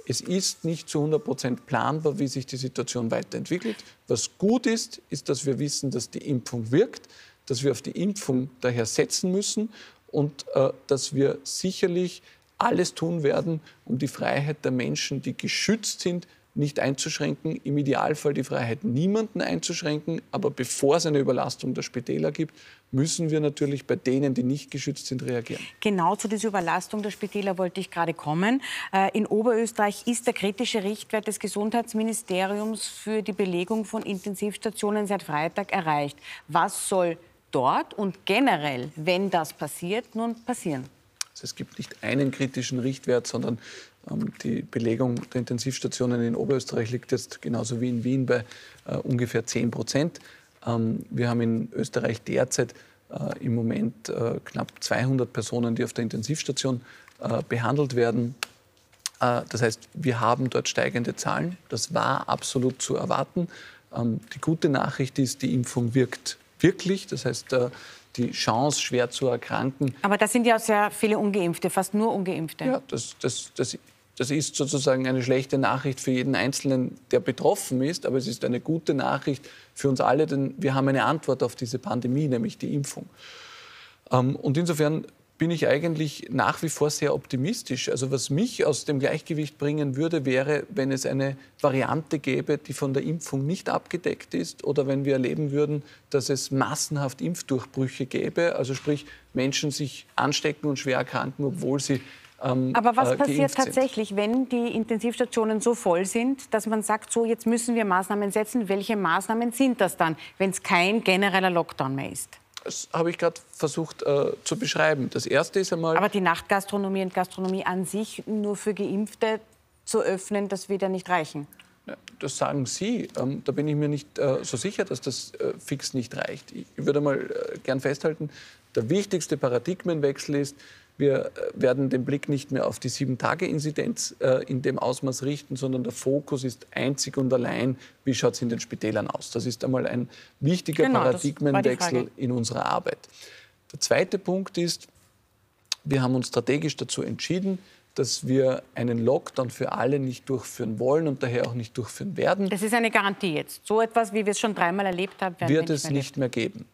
es ist nicht zu 100 Prozent planbar, wie sich die Situation weiterentwickelt. Was gut ist, ist, dass wir wissen, dass die Impfung wirkt, dass wir auf die Impfung daher setzen müssen und äh, dass wir sicherlich alles tun werden, um die Freiheit der Menschen, die geschützt sind, nicht einzuschränken, im Idealfall die Freiheit niemanden einzuschränken. Aber bevor es eine Überlastung der Spitäler gibt, müssen wir natürlich bei denen, die nicht geschützt sind, reagieren. Genau zu dieser Überlastung der Spitäler wollte ich gerade kommen. Äh, in Oberösterreich ist der kritische Richtwert des Gesundheitsministeriums für die Belegung von Intensivstationen seit Freitag erreicht. Was soll dort und generell, wenn das passiert, nun passieren? Also es gibt nicht einen kritischen Richtwert, sondern ähm, die Belegung der Intensivstationen in Oberösterreich liegt jetzt genauso wie in Wien bei äh, ungefähr 10 Prozent. Ähm, wir haben in Österreich derzeit äh, im Moment äh, knapp 200 Personen, die auf der Intensivstation äh, behandelt werden. Das heißt, wir haben dort steigende Zahlen. Das war absolut zu erwarten. Ähm, die gute Nachricht ist, die Impfung wirkt wirklich. Das heißt, die Chance, schwer zu erkranken. Aber das sind ja sehr viele Ungeimpfte, fast nur Ungeimpfte. Ja, das, das, das das ist sozusagen eine schlechte Nachricht für jeden Einzelnen, der betroffen ist, aber es ist eine gute Nachricht für uns alle, denn wir haben eine Antwort auf diese Pandemie, nämlich die Impfung. Ähm, und insofern bin ich eigentlich nach wie vor sehr optimistisch. Also was mich aus dem Gleichgewicht bringen würde, wäre, wenn es eine Variante gäbe, die von der Impfung nicht abgedeckt ist oder wenn wir erleben würden, dass es massenhaft Impfdurchbrüche gäbe, also sprich Menschen sich anstecken und schwer erkranken, obwohl sie ähm, Aber was äh, passiert tatsächlich, wenn die Intensivstationen so voll sind, dass man sagt, so jetzt müssen wir Maßnahmen setzen? Welche Maßnahmen sind das dann, wenn es kein genereller Lockdown mehr ist? Das habe ich gerade versucht äh, zu beschreiben. Das erste ist einmal. Aber die Nachtgastronomie und Gastronomie an sich nur für Geimpfte zu öffnen, das wird ja nicht reichen. Das sagen Sie. Ähm, da bin ich mir nicht äh, so sicher, dass das äh, fix nicht reicht. Ich würde mal äh, gern festhalten, der wichtigste Paradigmenwechsel ist, wir äh, werden den Blick nicht mehr auf die Sieben-Tage-Inzidenz äh, in dem Ausmaß richten, sondern der Fokus ist einzig und allein, wie schaut es in den Spitälern aus. Das ist einmal ein wichtiger genau, Paradigmenwechsel in unserer Arbeit. Der zweite Punkt ist, wir haben uns strategisch dazu entschieden, dass wir einen Lockdown für alle nicht durchführen wollen und daher auch nicht durchführen werden. Das ist eine Garantie jetzt. So etwas, wie wir es schon dreimal erlebt haben, wird wir nicht es nicht mehr geben.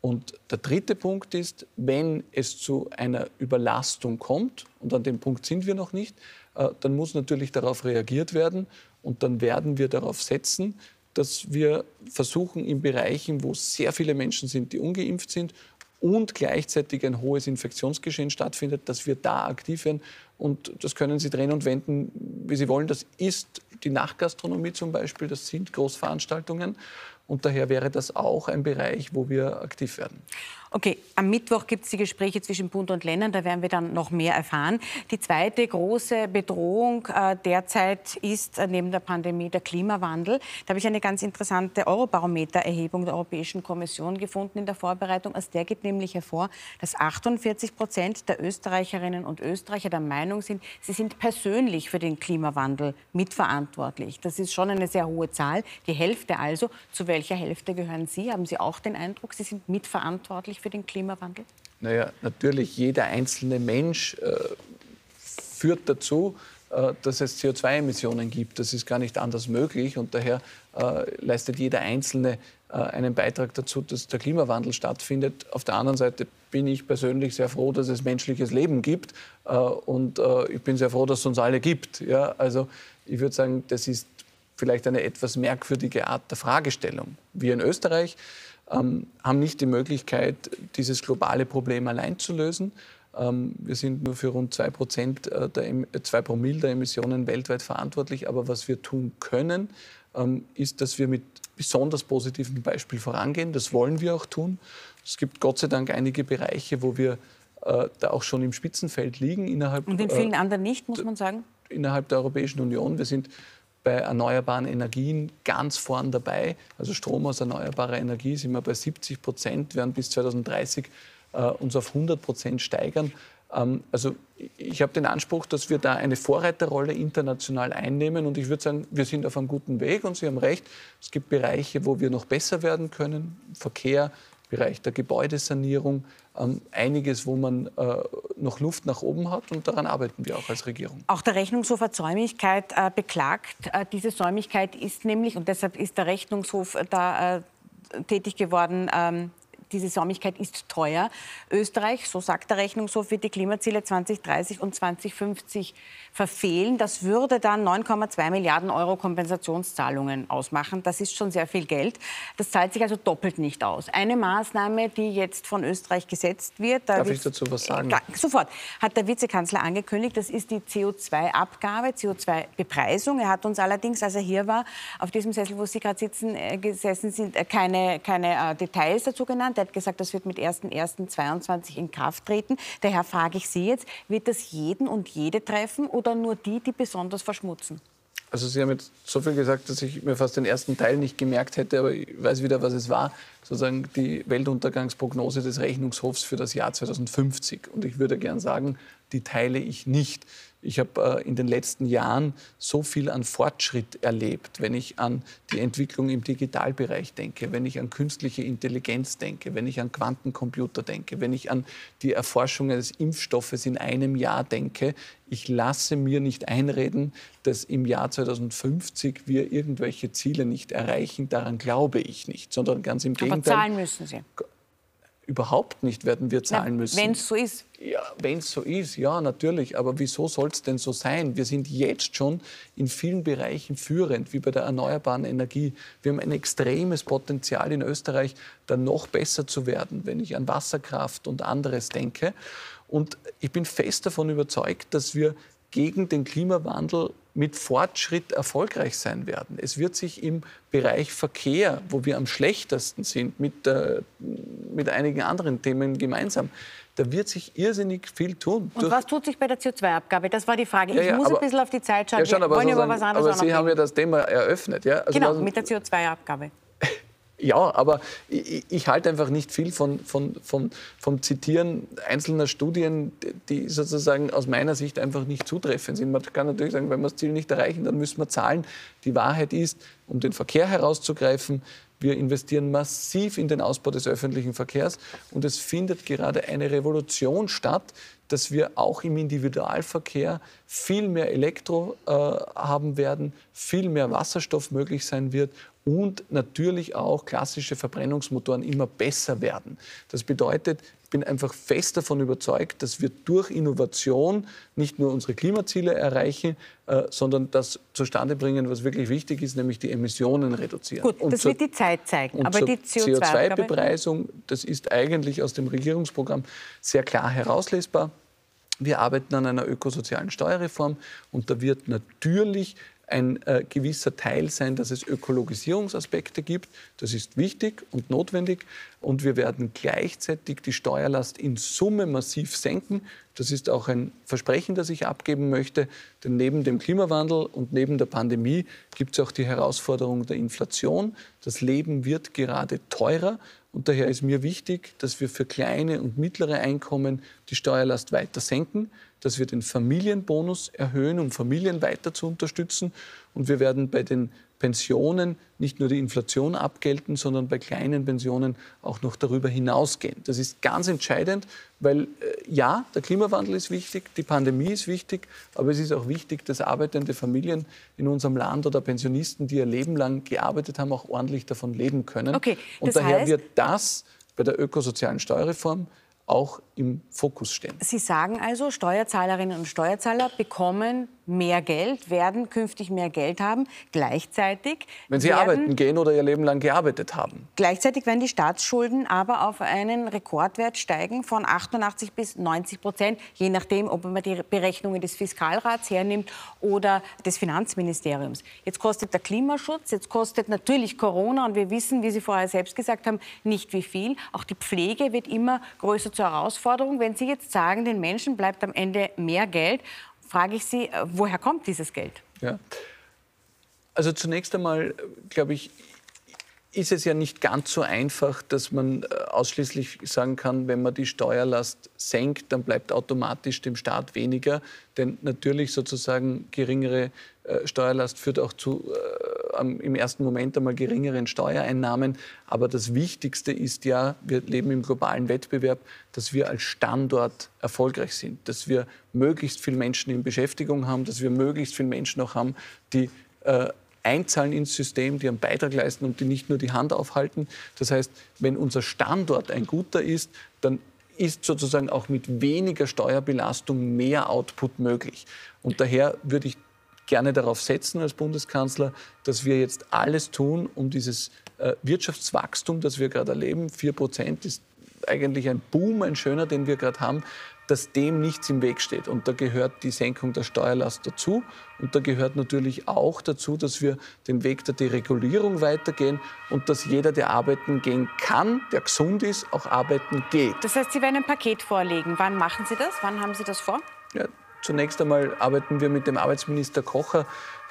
Und der dritte Punkt ist, wenn es zu einer Überlastung kommt, und an dem Punkt sind wir noch nicht, äh, dann muss natürlich darauf reagiert werden und dann werden wir darauf setzen, dass wir versuchen, in Bereichen, wo sehr viele Menschen sind, die ungeimpft sind und gleichzeitig ein hohes Infektionsgeschehen stattfindet, dass wir da aktiv werden Und das können Sie drehen und wenden, wie Sie wollen. Das ist die Nachtgastronomie zum Beispiel, das sind Großveranstaltungen. Und daher wäre das auch ein Bereich, wo wir aktiv werden. Okay, am Mittwoch gibt es die Gespräche zwischen Bund und Ländern, da werden wir dann noch mehr erfahren. Die zweite große Bedrohung äh, derzeit ist äh, neben der Pandemie der Klimawandel. Da habe ich eine ganz interessante Eurobarometer-Erhebung der Europäischen Kommission gefunden in der Vorbereitung. Aus der geht nämlich hervor, dass 48 Prozent der Österreicherinnen und Österreicher der Meinung sind, sie sind persönlich für den Klimawandel mitverantwortlich. Das ist schon eine sehr hohe Zahl, die Hälfte also. Zu welcher Hälfte gehören Sie? Haben Sie auch den Eindruck, Sie sind mitverantwortlich für den Klimawandel? Naja, natürlich, jeder einzelne Mensch äh, führt dazu, äh, dass es CO2-Emissionen gibt. Das ist gar nicht anders möglich und daher äh, leistet jeder Einzelne einen Beitrag dazu, dass der Klimawandel stattfindet. Auf der anderen Seite bin ich persönlich sehr froh, dass es menschliches Leben gibt äh, und äh, ich bin sehr froh, dass es uns alle gibt. Ja? Also ich würde sagen, das ist vielleicht eine etwas merkwürdige Art der Fragestellung. Wir in Österreich ähm, haben nicht die Möglichkeit, dieses globale Problem allein zu lösen. Ähm, wir sind nur für rund 2 Prozent äh, der 2 Promille der Emissionen weltweit verantwortlich. Aber was wir tun können, ähm, ist, dass wir mit besonders positivem Beispiel vorangehen. Das wollen wir auch tun. Es gibt Gott sei Dank einige Bereiche, wo wir äh, da auch schon im Spitzenfeld liegen. Innerhalb, Und in vielen äh, anderen nicht, muss man sagen? Innerhalb der Europäischen Union. Wir sind bei erneuerbaren Energien ganz vorn dabei. Also Strom aus erneuerbarer Energie sind wir bei 70 Prozent, werden bis 2030 äh, uns auf 100 Prozent steigern. Ähm, also ich habe den Anspruch, dass wir da eine Vorreiterrolle international einnehmen und ich würde sagen, wir sind auf einem guten Weg und Sie haben recht, es gibt Bereiche, wo wir noch besser werden können, Verkehr, Bereich der Gebäudesanierung, ähm, einiges, wo man äh, noch Luft nach oben hat und daran arbeiten wir auch als Regierung. Auch der Rechnungshof hat Säumigkeit äh, beklagt. Äh, diese Säumigkeit ist nämlich, und deshalb ist der Rechnungshof da äh, tätig geworden, ähm, diese Säumigkeit ist teuer. Österreich, so sagt der Rechnungshof, wird die Klimaziele 2030 und 2050 verfehlen. Das würde dann 9,2 Milliarden Euro Kompensationszahlungen ausmachen. Das ist schon sehr viel Geld. Das zahlt sich also doppelt nicht aus. Eine Maßnahme, die jetzt von Österreich gesetzt wird. Da Darf ich dazu was sagen? Sofort. Hat der Vizekanzler angekündigt, das ist die CO2-Abgabe, CO2-Bepreisung. Er hat uns allerdings, als er hier war, auf diesem Sessel, wo Sie gerade sitzen, äh, gesessen sind, äh, keine, keine äh, Details dazu genannt. Er hat gesagt, das wird mit 1.1.22 in Kraft treten. Daher frage ich Sie jetzt, wird das jeden und jede treffen oder nur die, die besonders verschmutzen? Also Sie haben jetzt so viel gesagt, dass ich mir fast den ersten Teil nicht gemerkt hätte, aber ich weiß wieder, was es war. Sozusagen die Weltuntergangsprognose des Rechnungshofs für das Jahr 2050. Und ich würde gern sagen, die teile ich nicht. Ich habe äh, in den letzten Jahren so viel an Fortschritt erlebt, wenn ich an die Entwicklung im Digitalbereich denke, wenn ich an künstliche Intelligenz denke, wenn ich an Quantencomputer denke, wenn ich an die Erforschung eines Impfstoffes in einem Jahr denke. Ich lasse mir nicht einreden, dass im Jahr 2050 wir irgendwelche Ziele nicht erreichen. Daran glaube ich nicht, sondern ganz im Gegenteil. Aber zahlen müssen Sie. Überhaupt nicht werden wir zahlen müssen. Wenn es so ist. Ja, wenn es so ist, ja, natürlich. Aber wieso soll es denn so sein? Wir sind jetzt schon in vielen Bereichen führend, wie bei der erneuerbaren Energie. Wir haben ein extremes Potenzial in Österreich, da noch besser zu werden, wenn ich an Wasserkraft und anderes denke. Und ich bin fest davon überzeugt, dass wir gegen den Klimawandel mit Fortschritt erfolgreich sein werden. Es wird sich im Bereich Verkehr, wo wir am schlechtesten sind, mit, äh, mit einigen anderen Themen gemeinsam, da wird sich irrsinnig viel tun. Und was tut sich bei der CO2-Abgabe? Das war die Frage. Ja, ja, ich muss aber, ein bisschen auf die Zeit schauen. Ja, schon, aber, wir wollen über was anderes aber Sie haben ja das Thema eröffnet. Ja? Also genau, mit der CO2-Abgabe. Ja, aber ich, ich, halte einfach nicht viel von, von, von, vom Zitieren einzelner Studien, die sozusagen aus meiner Sicht einfach nicht zutreffend sind. Man kann natürlich sagen, wenn wir das Ziel nicht erreichen, dann müssen wir zahlen. Die Wahrheit ist, um den Verkehr herauszugreifen, wir investieren massiv in den Ausbau des öffentlichen Verkehrs und es findet gerade eine Revolution statt, dass wir auch im Individualverkehr viel mehr Elektro äh, haben werden, viel mehr Wasserstoff möglich sein wird und natürlich auch klassische Verbrennungsmotoren immer besser werden. Das bedeutet, ich bin einfach fest davon überzeugt, dass wir durch Innovation nicht nur unsere Klimaziele erreichen, äh, sondern das zustande bringen, was wirklich wichtig ist, nämlich die Emissionen reduzieren. Gut, und das zur, wird die Zeit zeigen. Aber die CO2-Bepreisung, CO2 das ist eigentlich aus dem Regierungsprogramm sehr klar herauslesbar. Wir arbeiten an einer ökosozialen Steuerreform und da wird natürlich ein äh, gewisser Teil sein, dass es Ökologisierungsaspekte gibt. Das ist wichtig und notwendig. Und wir werden gleichzeitig die Steuerlast in Summe massiv senken. Das ist auch ein Versprechen, das ich abgeben möchte. Denn neben dem Klimawandel und neben der Pandemie gibt es auch die Herausforderung der Inflation. Das Leben wird gerade teurer. Und daher ist mir wichtig, dass wir für kleine und mittlere Einkommen die Steuerlast weiter senken dass wir den Familienbonus erhöhen, um Familien weiter zu unterstützen. Und wir werden bei den Pensionen nicht nur die Inflation abgelten, sondern bei kleinen Pensionen auch noch darüber hinausgehen. Das ist ganz entscheidend, weil äh, ja, der Klimawandel ist wichtig, die Pandemie ist wichtig, aber es ist auch wichtig, dass arbeitende Familien in unserem Land oder Pensionisten, die ihr Leben lang gearbeitet haben, auch ordentlich davon leben können. Okay, Und daher wird das bei der ökosozialen Steuerreform auch im Fokus stehen. Sie sagen also, Steuerzahlerinnen und Steuerzahler bekommen mehr Geld, werden künftig mehr Geld haben. Gleichzeitig. Wenn sie arbeiten gehen oder ihr Leben lang gearbeitet haben. Gleichzeitig werden die Staatsschulden aber auf einen Rekordwert steigen von 88 bis 90 Prozent, je nachdem, ob man die Berechnungen des Fiskalrats hernimmt oder des Finanzministeriums. Jetzt kostet der Klimaschutz, jetzt kostet natürlich Corona und wir wissen, wie Sie vorher selbst gesagt haben, nicht wie viel. Auch die Pflege wird immer größer zur Herausforderung. Wenn Sie jetzt sagen, den Menschen bleibt am Ende mehr Geld frage ich Sie, äh, woher kommt dieses Geld? Ja. Also zunächst einmal, glaube ich, ist es ja nicht ganz so einfach, dass man äh, ausschließlich sagen kann, wenn man die Steuerlast senkt, dann bleibt automatisch dem Staat weniger. Denn natürlich sozusagen geringere äh, Steuerlast führt auch zu äh, im ersten Moment einmal geringeren Steuereinnahmen. Aber das Wichtigste ist ja, wir leben im globalen Wettbewerb, dass wir als Standort erfolgreich sind, dass wir möglichst viele Menschen in Beschäftigung haben, dass wir möglichst viele Menschen auch haben, die einzahlen ins System, die einen Beitrag leisten und die nicht nur die Hand aufhalten. Das heißt, wenn unser Standort ein guter ist, dann ist sozusagen auch mit weniger Steuerbelastung mehr Output möglich. Und daher würde ich gerne darauf setzen als Bundeskanzler, dass wir jetzt alles tun, um dieses äh, Wirtschaftswachstum, das wir gerade erleben, 4 Prozent ist eigentlich ein Boom, ein schöner, den wir gerade haben, dass dem nichts im Weg steht. Und da gehört die Senkung der Steuerlast dazu. Und da gehört natürlich auch dazu, dass wir den Weg der Deregulierung weitergehen und dass jeder, der arbeiten gehen kann, der gesund ist, auch arbeiten geht. Das heißt, Sie werden ein Paket vorlegen. Wann machen Sie das? Wann haben Sie das vor? Ja, zunächst einmal arbeiten wir mit dem Arbeitsminister Kocher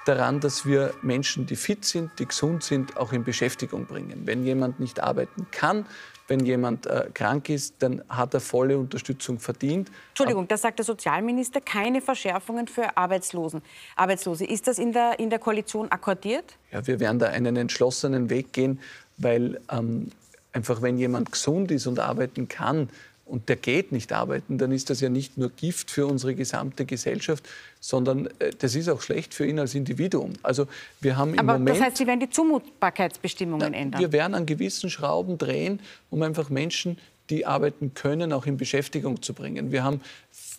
daran, dass wir Menschen, die fit sind, die gesund sind, auch in Beschäftigung bringen. Wenn jemand nicht arbeiten kann, wenn jemand äh, krank ist, dann hat er volle Unterstützung verdient. Entschuldigung, das sagt der Sozialminister, keine Verschärfungen für Arbeitslosen. Arbeitslose. Ist das in der, in der Koalition akkordiert? Ja, wir werden da einen entschlossenen Weg gehen, weil ähm, einfach wenn jemand gesund ist und arbeiten kann, und der geht nicht arbeiten, dann ist das ja nicht nur Gift für unsere gesamte Gesellschaft, sondern äh, das ist auch schlecht für ihn als Individuum. Also wir haben im Aber Moment, das heißt, Sie werden die Zumutbarkeitsbestimmungen na, ändern? Wir werden an gewissen Schrauben drehen, um einfach Menschen, die arbeiten können, auch in Beschäftigung zu bringen. Wir haben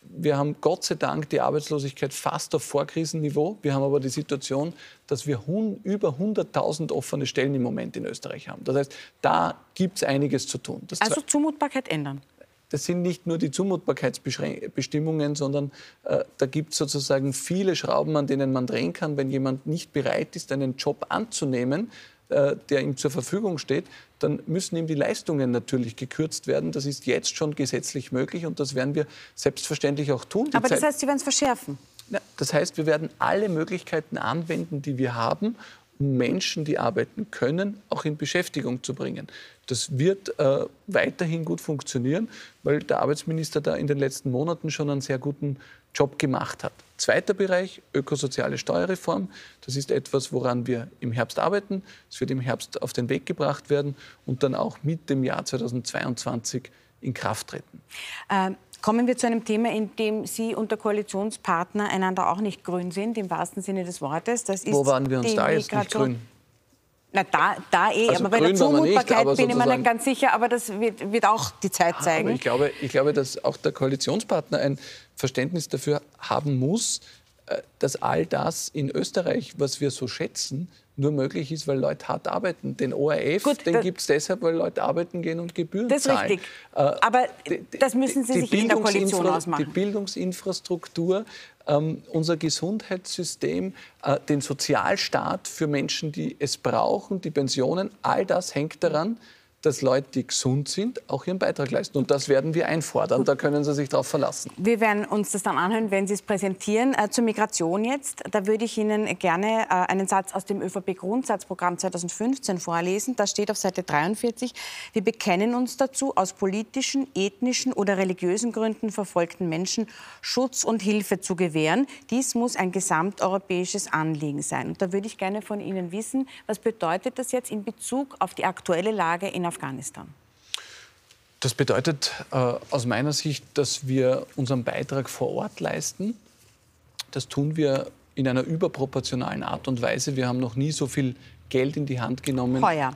wir haben Gott sei Dank die Arbeitslosigkeit fast auf Vorkrisenniveau. Wir haben aber die Situation, dass wir über 100.000 offene Stellen im Moment in Österreich haben. Das heißt, da gibt es einiges zu tun. Das also Zumutbarkeit ändern? Das sind nicht nur die Zumutbarkeitsbestimmungen, sondern äh, da gibt es sozusagen viele Schrauben, an denen man drehen kann. Wenn jemand nicht bereit ist, einen Job anzunehmen, äh, der ihm zur Verfügung steht, dann müssen ihm die Leistungen natürlich gekürzt werden. Das ist jetzt schon gesetzlich möglich und das werden wir selbstverständlich auch tun. Die Aber das heißt, Sie werden es verschärfen? Ja, das heißt, wir werden alle Möglichkeiten anwenden, die wir haben, Menschen, die arbeiten können, auch in Beschäftigung zu bringen. Das wird äh, weiterhin gut funktionieren, weil der Arbeitsminister da in den letzten Monaten schon einen sehr guten Job gemacht hat. Zweiter Bereich, ökosoziale Steuerreform. Das ist etwas, woran wir im Herbst arbeiten. Es wird im Herbst auf den Weg gebracht werden und dann auch mit dem Jahr 2022 in Kraft treten. Ähm Kommen wir zu einem Thema, in dem Sie und der Koalitionspartner einander auch nicht grün sind, im wahrsten Sinne des Wortes. Das ist Wo waren wir uns da jetzt nicht grün? Na, da, da eh, also aber bei der Zumutbarkeit nicht, bin ich mir nicht ganz sicher, aber das wird, wird auch die Zeit zeigen. Aber ich glaube, ich glaube, dass auch der Koalitionspartner ein Verständnis dafür haben muss, äh, dass all das in Österreich, was wir so schätzen, nur möglich ist, weil Leute hart arbeiten. Den ORF, Gut, den gibt es deshalb, weil Leute arbeiten gehen und Gebühren das zahlen. Das ist richtig. Äh, Aber das müssen Sie sich in der Koalition ausmachen. Die Bildungsinfrastruktur, ähm, unser Gesundheitssystem, äh, den Sozialstaat für Menschen, die es brauchen, die Pensionen, all das hängt daran, dass Leute, die gesund sind, auch ihren Beitrag leisten. Und das werden wir einfordern. Da können Sie sich darauf verlassen. Wir werden uns das dann anhören, wenn Sie es präsentieren. Äh, zur Migration jetzt. Da würde ich Ihnen gerne äh, einen Satz aus dem ÖVP-Grundsatzprogramm 2015 vorlesen. Da steht auf Seite 43, wir bekennen uns dazu, aus politischen, ethnischen oder religiösen Gründen verfolgten Menschen Schutz und Hilfe zu gewähren. Dies muss ein gesamteuropäisches Anliegen sein. Und da würde ich gerne von Ihnen wissen, was bedeutet das jetzt in Bezug auf die aktuelle Lage in Afghanistan? Das bedeutet äh, aus meiner Sicht, dass wir unseren Beitrag vor Ort leisten. Das tun wir in einer überproportionalen Art und Weise. Wir haben noch nie so viel Geld in die Hand genommen. Heuer.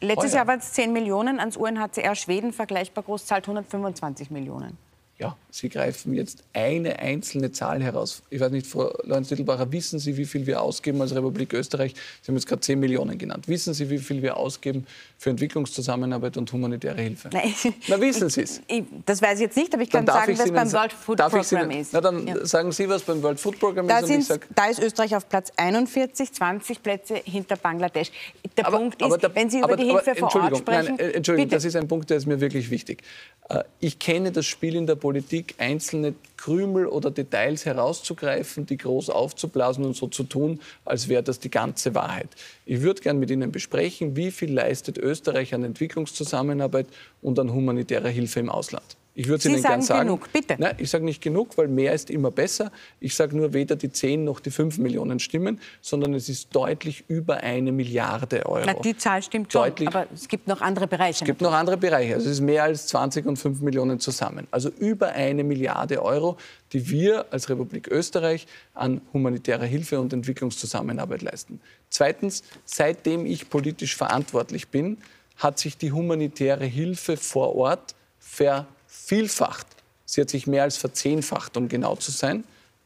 Letztes Heuer. Jahr waren es 10 Millionen, ans UNHCR Schweden vergleichbar groß zahlt 125 Millionen. Ja, Sie greifen jetzt eine einzelne Zahl heraus. Ich weiß nicht, Frau Lorenz-Dittelbacher, wissen Sie, wie viel wir ausgeben als Republik Österreich? Sie haben jetzt gerade 10 Millionen genannt. Wissen Sie, wie viel wir ausgeben für Entwicklungszusammenarbeit und humanitäre Hilfe? Nein. Na, wissen Sie es? Das weiß ich jetzt nicht, aber ich kann sagen, was beim World Food Program ist. Na, dann ja. sagen Sie, was beim World Food Program da ist. Und ich sag, da ist Österreich auf Platz 41, 20 Plätze hinter Bangladesch. Der aber, Punkt ist, der, wenn Sie über aber, die Hilfe vor Ort sprechen... Nein, Entschuldigung, bitte. das ist ein Punkt, der ist mir wirklich wichtig. Äh, ich kenne das Spiel in der Politik einzeln einzelne Krümel oder Details herauszugreifen, die groß aufzublasen und so zu tun, als wäre das die ganze Wahrheit. Ich würde gerne mit Ihnen besprechen, wie viel leistet Österreich an Entwicklungszusammenarbeit und an humanitärer Hilfe im Ausland. Ich würde Ihnen gerne sagen. Genug, bitte. Nein, ich sage nicht genug, weil mehr ist immer besser. Ich sage nur weder die 10 noch die 5 Millionen stimmen, sondern es ist deutlich über eine Milliarde Euro. Na, die Zahl stimmt schon, aber es gibt noch andere Bereiche. Es gibt noch andere Bereiche. Also es ist mehr als 20 und 5 Millionen zusammen. Also über eine Milliarde Euro, die wir als Republik Österreich an humanitärer Hilfe und Entwicklungszusammenarbeit leisten. Zweitens, seitdem ich politisch verantwortlich bin, hat sich die humanitäre Hilfe vor Ort ver vervielfacht. Sie hat sich mehr als verzehnfacht, um genau zu sein.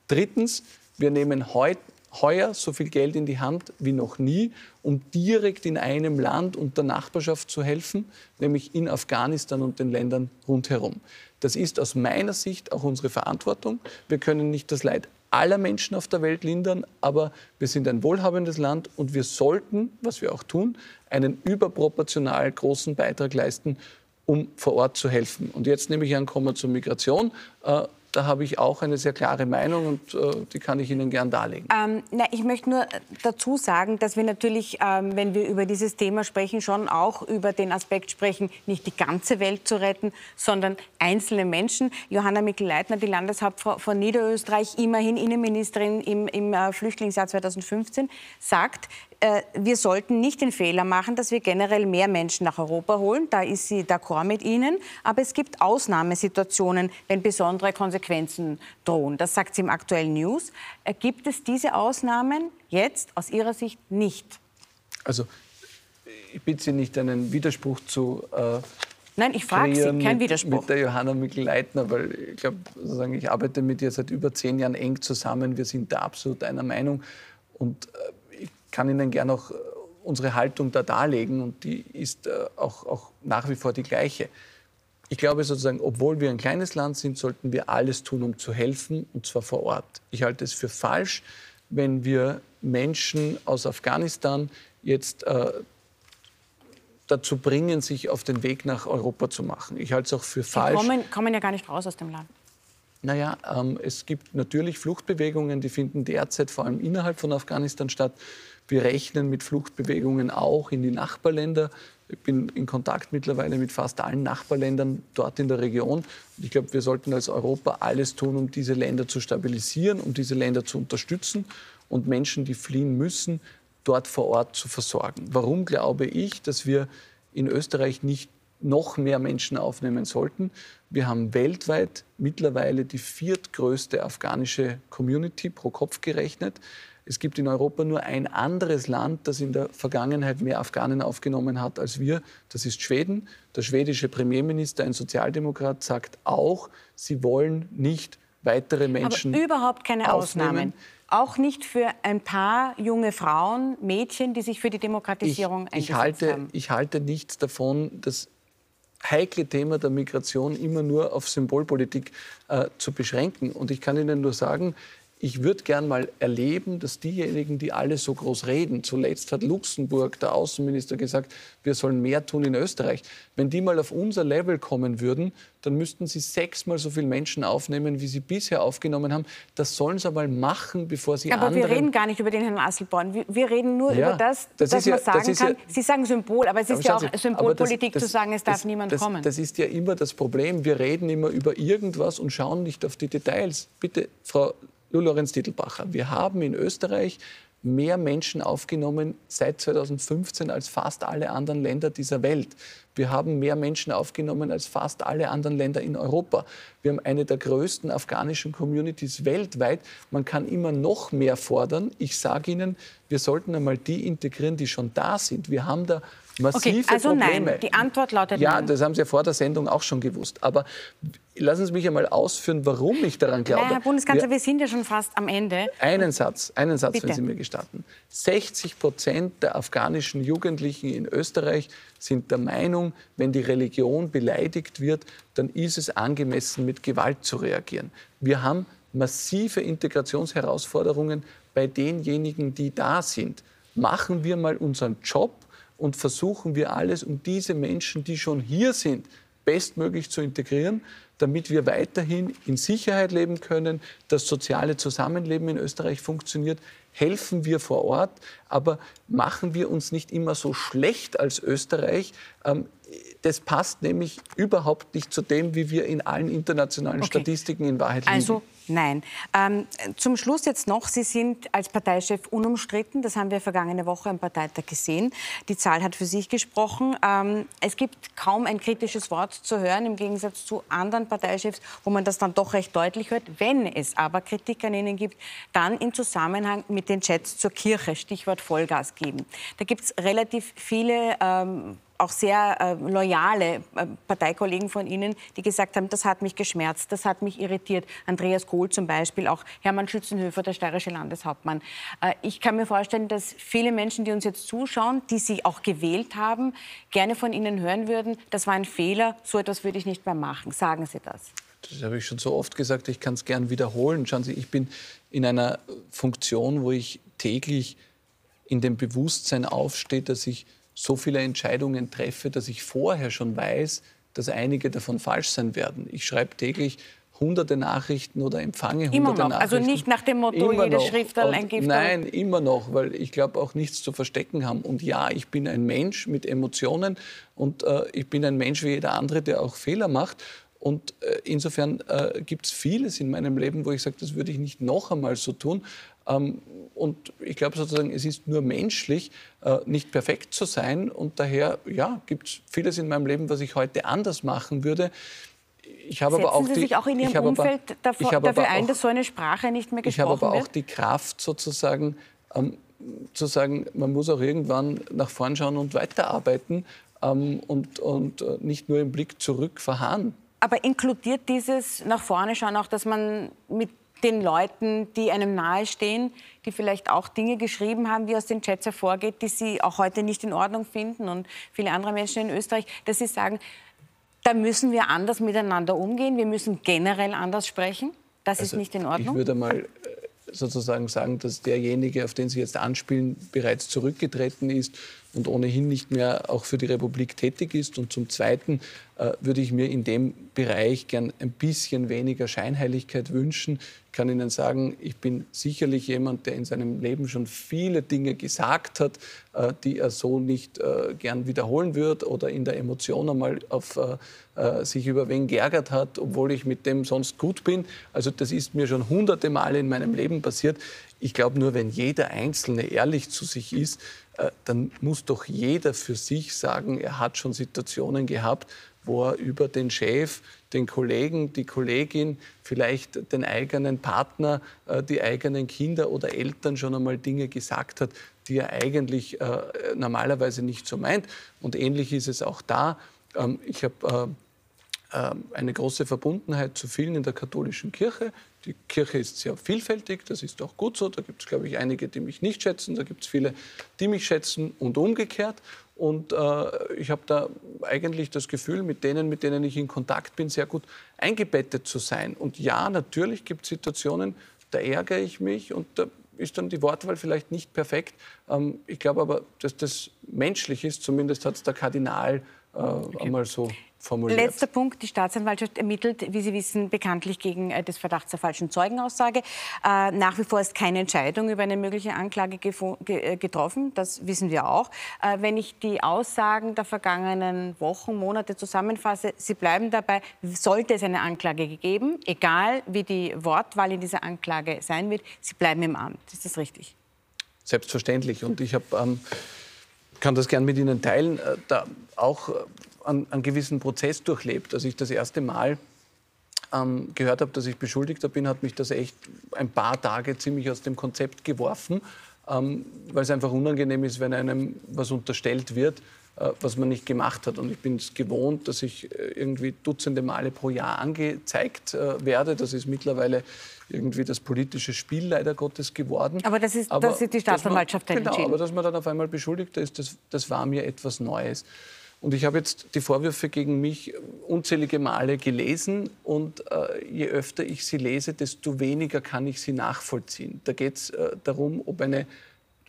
Drittens, wir nehmen heuer so viel Geld in die Hand wie noch nie, um direkt in einem Land und der Nachbarschaft zu helfen, nämlich in Afghanistan und den Ländern rundherum. Das ist aus meiner Sicht auch unsere Verantwortung. Wir können nicht das Leid aller Menschen auf der Welt lindern, aber wir sind ein wohlhabendes Land und wir sollten, was wir auch tun, einen überproportional großen Beitrag leisten um vor Ort zu helfen. Und jetzt nehme ich an, kommen wir zur Migration. Äh, da habe ich auch eine sehr klare Meinung und äh, die kann ich Ihnen gern darlegen. Ähm, na, ich möchte nur dazu sagen, dass wir natürlich, ähm, wenn wir über dieses Thema sprechen, schon auch über den Aspekt sprechen, nicht die ganze Welt zu retten, sondern einzelne Menschen. Johanna Mikl-Leitner, die Landeshauptfrau von Niederösterreich, immerhin Innenministerin im, im äh, Flüchtlingsjahr 2015, sagt, wir sollten nicht den Fehler machen, dass wir generell mehr Menschen nach Europa holen. Da ist sie d'accord mit Ihnen. Aber es gibt Ausnahmesituationen, wenn besondere Konsequenzen drohen. Das sagt sie im aktuellen News. Äh, gibt es diese Ausnahmen jetzt aus Ihrer Sicht nicht? Also, ich bitte Sie nicht, einen Widerspruch zu. Äh Nein, ich frage Sie, kein mit, Widerspruch. Mit der Johanna Mikl-Leitner, weil ich glaube, ich arbeite mit ihr seit über zehn Jahren eng zusammen. Wir sind da absolut einer Meinung. Und äh, kann Ihnen gerne auch äh, unsere Haltung da darlegen und die ist äh, auch, auch nach wie vor die gleiche. Ich glaube sozusagen, obwohl wir ein kleines Land sind, sollten wir alles tun, um zu helfen, und zwar vor Ort. Ich halte es für falsch, wenn wir Menschen aus Afghanistan jetzt äh, dazu bringen, sich auf den Weg nach Europa zu machen. Ich halte es auch für falsch. Sie kommen, kommen ja gar nicht raus aus dem Land. Naja, ähm, es gibt natürlich Fluchtbewegungen, die finden derzeit vor allem innerhalb von Afghanistan statt. Wir rechnen mit Fluchtbewegungen auch in die Nachbarländer. Ich bin in Kontakt mittlerweile mit fast allen Nachbarländern dort in der Region. Ich glaube, wir sollten als Europa alles tun, um diese Länder zu stabilisieren, um diese Länder zu unterstützen und Menschen, die fliehen müssen, dort vor Ort zu versorgen. Warum glaube ich, dass wir in Österreich nicht noch mehr Menschen aufnehmen sollten? Wir haben weltweit mittlerweile die viertgrößte afghanische Community pro Kopf gerechnet. Es gibt in Europa nur ein anderes Land, das in der Vergangenheit mehr Afghanen aufgenommen hat als wir. Das ist Schweden. Der schwedische Premierminister, ein Sozialdemokrat, sagt auch, sie wollen nicht weitere Menschen. Aber überhaupt keine aufnehmen. Ausnahmen. Auch nicht für ein paar junge Frauen, Mädchen, die sich für die Demokratisierung ich, ich halte, haben? Ich halte nichts davon, das heikle Thema der Migration immer nur auf Symbolpolitik äh, zu beschränken. Und ich kann Ihnen nur sagen, ich würde gern mal erleben, dass diejenigen, die alle so groß reden, zuletzt hat Luxemburg, der Außenminister, gesagt, wir sollen mehr tun in Österreich. Wenn die mal auf unser Level kommen würden, dann müssten sie sechsmal so viele Menschen aufnehmen, wie sie bisher aufgenommen haben. Das sollen sie aber machen, bevor sie aber anderen... wir reden gar nicht über den Herrn Asselborn. Wir, wir reden nur Ja, über das, das dass ist ja- man sagen das ist ja- kann, Sie sagen Symbol, aber es ist Aber ja schauen auch Sie, aber Symbolpolitik das- zu sagen, es darf niemand kommen. Das ist ja immer das Problem. Wir reden immer über irgendwas und schauen nicht auf die Details. Bitte, Frau Lorenz-Titelbacher, wir haben in Österreich mehr Menschen aufgenommen seit 2015 als fast alle anderen Länder dieser Welt. Wir haben mehr Menschen aufgenommen als fast alle anderen Länder in Europa. Wir haben eine der größten afghanischen Communities weltweit. Man kann immer noch mehr fordern. Ich sage Ihnen, wir sollten einmal die integrieren, die schon da sind. Wir haben da massive Okay, also Probleme. nein. Die Antwort lautet Ja, nein. das haben Sie ja vor der Sendung auch schon gewusst. Aber lassen Sie mich einmal ausführen, warum ich daran glaube. Nein, Herr Bundeskanzler, Wir- wir sind ja schon fast am Ende. einen Satz, einen Satz, Bitte. wenn Sie mir gestatten. 60 Prozent der afghanischen Jugendlichen in Österreich sind der Meinung, wenn die Religion beleidigt wird, dann ist es angemessen, mit Gewalt zu reagieren. Wir haben massive Integrationsherausforderungen bei denjenigen, die da sind. Machen wir mal unseren Job und versuchen wir alles, um diese Menschen, die schon hier sind, bestmöglich zu integrieren, damit wir weiterhin in Sicherheit leben können, das soziale Zusammenleben in Österreich funktioniert. Helfen wir vor Ort, aber machen wir uns nicht immer so schlecht als Österreich. Ähm, Das passt nämlich überhaupt nicht zu dem, wie wir in allen internationalen Statistiken in Wahrheit liegen. Also nein. Ähm, zum Schluss jetzt noch, Sie sind als Parteichef unumstritten. Das haben wir vergangene Woche am Parteitag gesehen. Die Zahl hat für sich gesprochen. Ähm, es gibt kaum ein kritisches Wort zu hören, im Gegensatz zu anderen Parteichefs, wo man das dann doch recht deutlich hört. Wenn es aber Kritik an Ihnen gibt, dann im Zusammenhang mit den Chats zur Kirche, Stichwort Vollgas geben. Da gibt es relativ viele ähm, auch sehr äh, loyale äh, Parteikollegen von Ihnen, die gesagt haben, das hat mich geschmerzt, das hat mich irritiert. Andreas Kohl zum Beispiel, auch Hermann Schützenhöfer, der steirische Landeshauptmann. Äh, ich kann mir vorstellen, dass viele Menschen, die uns jetzt zuschauen, die Sie auch gewählt haben, gerne von Ihnen hören würden, das war ein Fehler, so etwas würde ich nicht mehr machen. Sagen Sie das. Das habe ich schon so oft gesagt, ich kann es gern wiederholen. Schauen Sie, ich bin in einer Funktion, wo ich täglich in dem Bewusstsein aufstehe, dass ich so viele Entscheidungen treffe, dass ich vorher schon weiß, dass einige davon falsch sein werden. Ich schreibe täglich hunderte Nachrichten oder empfange Immer hunderte noch. Also Nachrichten. nicht nach dem Motto, Immer jedes Und ein Gift. Nein, immer noch, weil ich glaube auch nichts zu verstecken haben. Und ja, ich bin ein Mensch mit Emotionen und äh, ich bin ein Mensch wie jeder andere, der auch Fehler macht. Und äh, insofern äh, gibt es vieles in meinem Leben, wo ich sage, das würde ich nicht noch einmal so tun. Ähm, und ich glaube sozusagen, es ist nur menschlich, äh, nicht perfekt zu sein. Und daher, ja, gibt es vieles in meinem Leben, was ich heute anders machen würde. Ich habe Setzen aber auch Sie die, sich auch in Ihrem habe aber- Umfeld davor, dafür ein, auch- dass so eine Sprache nicht mehr ich habe gesprochen aber auch wird? die Kraft sozusagen, ähm, zu sagen, man muss auch irgendwann nach vorn schauen und weiterarbeiten ähm, und, und äh, nicht nur im Blick zurück verharren. Aber inkludiert dieses nach vorne schauen auch, dass man mit den Leuten, die einem nahestehen, die vielleicht auch Dinge geschrieben haben, wie aus den Chats hervorgeht, die sie auch heute nicht in Ordnung finden und viele andere Menschen in Österreich, dass sie sagen, da müssen wir anders miteinander umgehen, wir müssen generell anders sprechen. Das ist nicht in Also Ich Ordnung. würde mal äh, sozusagen sagen, dass derjenige, auf den Sie jetzt anspielen, bereits zurückgetreten ist und ohnehin nicht mehr auch für die Republik tätig ist. Und zum Zweiten äh, würde ich mir in dem Bereich gern ein bisschen weniger Scheinheiligkeit wünschen. Ich kann Ihnen sagen, ich bin sicherlich jemand, der in seinem Leben schon viele Dinge gesagt hat, äh, die er so nicht äh, gern wiederholen wird oder in der Emotion einmal auf äh, äh, sich über wen geärgert hat, obwohl ich mit dem sonst gut bin. Also das ist mir schon hunderte Male in meinem Leben passiert. Ich glaube nur, wenn jeder Einzelne ehrlich zu sich ist, dann muss doch jeder für sich sagen, er hat schon Situationen gehabt, wo er über den Chef, den Kollegen, die Kollegin, vielleicht den eigenen Partner, äh, die eigenen Kinder oder Eltern schon einmal Dinge gesagt hat, die er eigentlich äh, normalerweise nicht so meint. Und ähnlich ist es auch da. Ähm, ich habe äh, äh, eine große Verbundenheit zu vielen in der katholischen Kirche, Die Kirche ist sehr vielfältig, das ist auch gut so. Da gibt es, glaube ich, einige, die mich nicht schätzen, da gibt es viele, die mich schätzen und umgekehrt. Und äh, ich habe da eigentlich das Gefühl, mit denen, mit denen ich in Kontakt bin, sehr gut eingebettet zu sein. Und ja, natürlich gibt es Situationen, da ärgere ich mich und da ist dann die Wortwahl vielleicht nicht perfekt. Ähm, ich glaube aber, dass das menschlich ist. Zumindest hat es der Kardinal äh, okay. einmal so formuliert. Letzter Punkt. Die Staatsanwaltschaft ermittelt, wie Sie wissen, bekanntlich gegen äh, das Verdacht der falschen Zeugenaussage. Äh, nach wie vor ist keine Entscheidung über eine mögliche Anklage äh, getroffen. Das wissen wir auch. Äh, wenn ich die Aussagen der vergangenen Wochen, Monate zusammenfasse, Sie bleiben dabei, sollte es eine Anklage gegeben, egal wie die Wortwahl in dieser Anklage sein wird, Sie bleiben im Amt. Ist das richtig? Selbstverständlich. Und ich habe... Ähm, kann das gern mit Ihnen teilen, äh, da auch einen, einen gewissen Prozess durchlebt. Als ich das erste Mal ähm, gehört habe, dass ich Beschuldigter bin, hat mich das echt ein paar Tage ziemlich aus dem Konzept geworfen, ähm, weil es einfach unangenehm ist, wenn einem was unterstellt wird, äh, was man nicht gemacht hat. Und ich bin es gewohnt, dass ich äh, irgendwie Dutzende Male pro Jahr angezeigt äh, werde. Das ist mittlerweile irgendwie das politische Spiel leider Gottes geworden. Aber das ist, aber das ist die Staatsanwaltschaft man, Genau, aber dass man dann auf einmal Beschuldigter ist, das, das war mir etwas Neues. Und ich habe jetzt die Vorwürfe gegen mich unzählige Male gelesen und äh, je öfter ich sie lese, desto weniger kann ich sie nachvollziehen. Da geht es äh, darum, ob eine,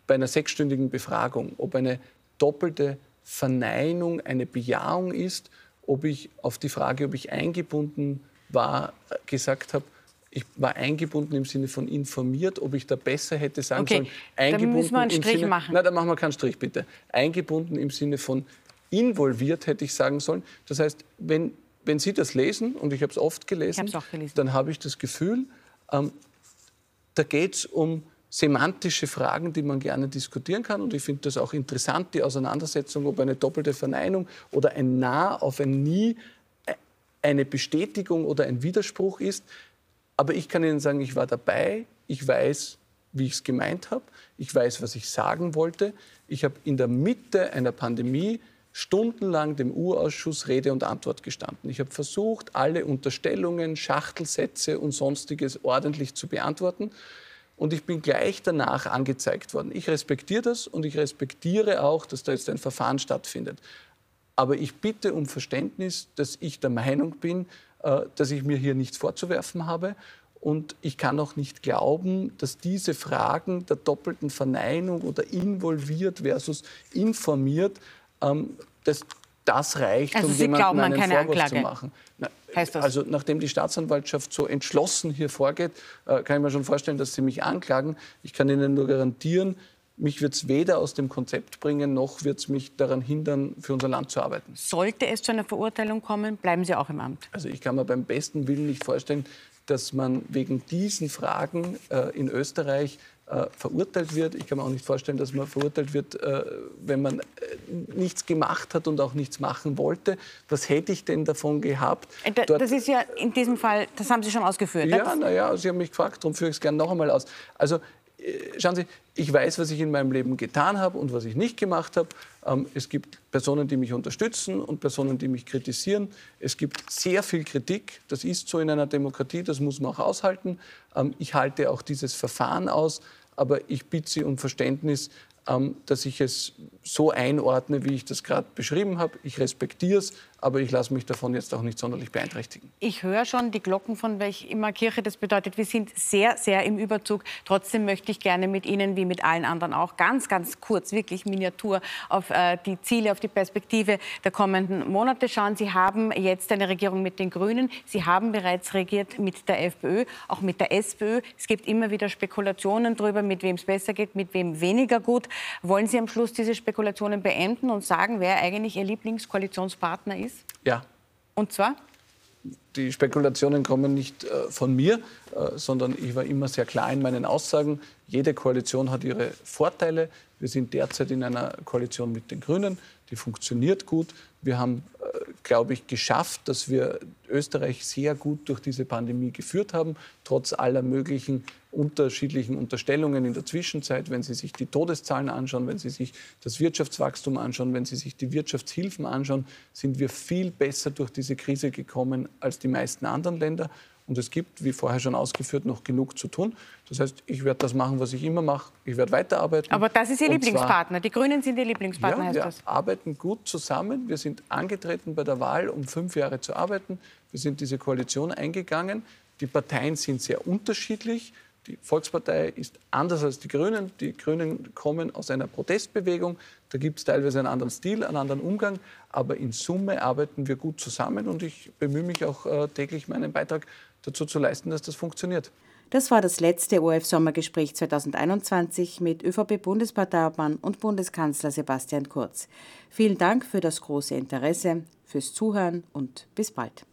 bei einer sechsstündigen Befragung, ob eine doppelte Verneinung eine Bejahung ist, ob ich auf die Frage, ob ich eingebunden war, äh, gesagt habe, ich war eingebunden im Sinne von informiert, ob ich da besser hätte sagen okay, sollen. Eingebunden dann müssen wir einen Strich Sinne, machen. Nein, da machen wir keinen Strich, bitte. Eingebunden im Sinne von involviert, hätte ich sagen sollen. Das heißt, wenn, wenn Sie das lesen, und ich habe es oft gelesen, gelesen. dann habe ich das Gefühl, ähm, da geht es um semantische Fragen, die man gerne diskutieren kann. Und ich finde das auch interessant, die Auseinandersetzung, ob eine doppelte Verneinung oder ein Nah auf ein Nie äh, eine Bestätigung oder ein Widerspruch ist. Aber ich kann Ihnen sagen, ich war dabei, ich weiß, wie ich es gemeint habe, ich weiß, was ich sagen wollte. Ich habe in der Mitte einer Pandemie stundenlang dem U-Ausschuss Rede und Antwort gestanden. Ich habe versucht, alle Unterstellungen, Schachtelsätze und sonstiges ordentlich zu beantworten. Und ich bin gleich danach angezeigt worden. Ich respektiere das und ich respektiere auch, dass da jetzt ein Verfahren stattfindet. Aber ich bitte um Verständnis, dass ich der Meinung bin, äh, dass ich mir hier nichts vorzuwerfen habe. Und ich kann auch nicht glauben, dass diese Fragen der doppelten Verneinung oder involviert versus informiert ähm, das, das reicht, also um Sie jemandem glauben einen keine Vorwurf Anklage. zu machen. Na? Also nachdem die Staatsanwaltschaft so entschlossen hier vorgeht, äh, kann ich mir schon vorstellen, dass sie mich anklagen. Ich kann Ihnen nur garantieren, mich wird es weder aus dem Konzept bringen, noch wird es mich daran hindern, für unser Land zu arbeiten. Sollte es zu einer Verurteilung kommen, bleiben Sie auch im Amt? Also ich kann mir beim besten Willen nicht vorstellen, dass man wegen diesen Fragen äh, in Österreich äh, verurteilt wird. Ich kann mir auch nicht vorstellen, dass man verurteilt wird, äh, wenn man äh, nichts gemacht hat und auch nichts machen wollte. Was hätte ich denn davon gehabt? Äh, da, das ist ja in diesem Fall, das haben Sie schon ausgeführt. Ja, naja, Sie haben mich gefragt, darum führe ich es gerne noch einmal aus. Also äh, schauen Sie, ich weiß, was ich in meinem Leben getan habe und was ich nicht gemacht habe. Ähm, es gibt Personen, die mich unterstützen und Personen, die mich kritisieren. Es gibt sehr viel Kritik. Das ist so in einer Demokratie, das muss man auch aushalten. Ähm, ich halte auch dieses Verfahren aus aber ich bitte Sie um Verständnis, ähm, dass ich es so einordne, wie ich das gerade beschrieben habe. Ich respektiere es, aber ich lasse mich davon jetzt auch nicht sonderlich beeinträchtigen. Ich höre schon die Glocken von welch immer Kirche. Das bedeutet, wir sind sehr, sehr im Überzug. Trotzdem möchte ich gerne mit Ihnen, wie mit allen anderen auch, ganz, ganz kurz, wirklich Miniatur auf äh, die Ziele, auf die Perspektive der kommenden Monate schauen. Sie haben jetzt eine Regierung mit den Grünen. Sie haben bereits regiert mit der FPÖ, auch mit der SPÖ. Es gibt immer wieder Spekulationen darüber, mit wem es besser geht, mit wem weniger gut. Wollen Sie am Schluss diese Spekulationen beenden und sagen, wer eigentlich Ihr Lieblingskoalitionspartner ist? Ist? Ja. Und zwar? Die Spekulationen kommen nicht äh, von mir, äh, sondern ich war immer sehr klar in meinen Aussagen. Jede Koalition hat ihre Vorteile. Wir sind derzeit in einer Koalition mit den Grünen, die funktioniert gut. Wir haben, äh, glaube ich, geschafft, dass wir Österreich sehr gut durch diese Pandemie geführt haben, trotz aller möglichen unterschiedlichen Unterstellungen in der Zwischenzeit, wenn Sie sich die Todeszahlen anschauen, wenn Sie sich das Wirtschaftswachstum anschauen, wenn Sie sich die Wirtschaftshilfen anschauen, sind wir viel besser durch diese Krise gekommen als die meisten anderen Länder. Und es gibt, wie vorher schon ausgeführt, noch genug zu tun. Das heißt, ich werde das machen, was ich immer mache. Ich werde weiterarbeiten. Aber das ist Ihr Lieblingspartner. Die Grünen sind Ihr Lieblingspartner, ja, heißt wir das? arbeiten gut zusammen. Wir sind angetreten bei der Wahl, um fünf Jahre zu arbeiten. Wir sind diese Koalition eingegangen. Die Parteien sind sehr unterschiedlich. Die Volkspartei ist anders als die Grünen. Die Grünen kommen aus einer Protestbewegung. Da gibt es teilweise einen anderen Stil, einen anderen Umgang. Aber in Summe arbeiten wir gut zusammen und ich bemühe mich auch äh, täglich, meinen Beitrag dazu zu leisten, dass das funktioniert. Das war das letzte ORF-Sommergespräch 2021 mit ÖVP-Bundesparteiobmann und Bundeskanzler Sebastian Kurz. Vielen Dank für das große Interesse, fürs Zuhören und bis bald.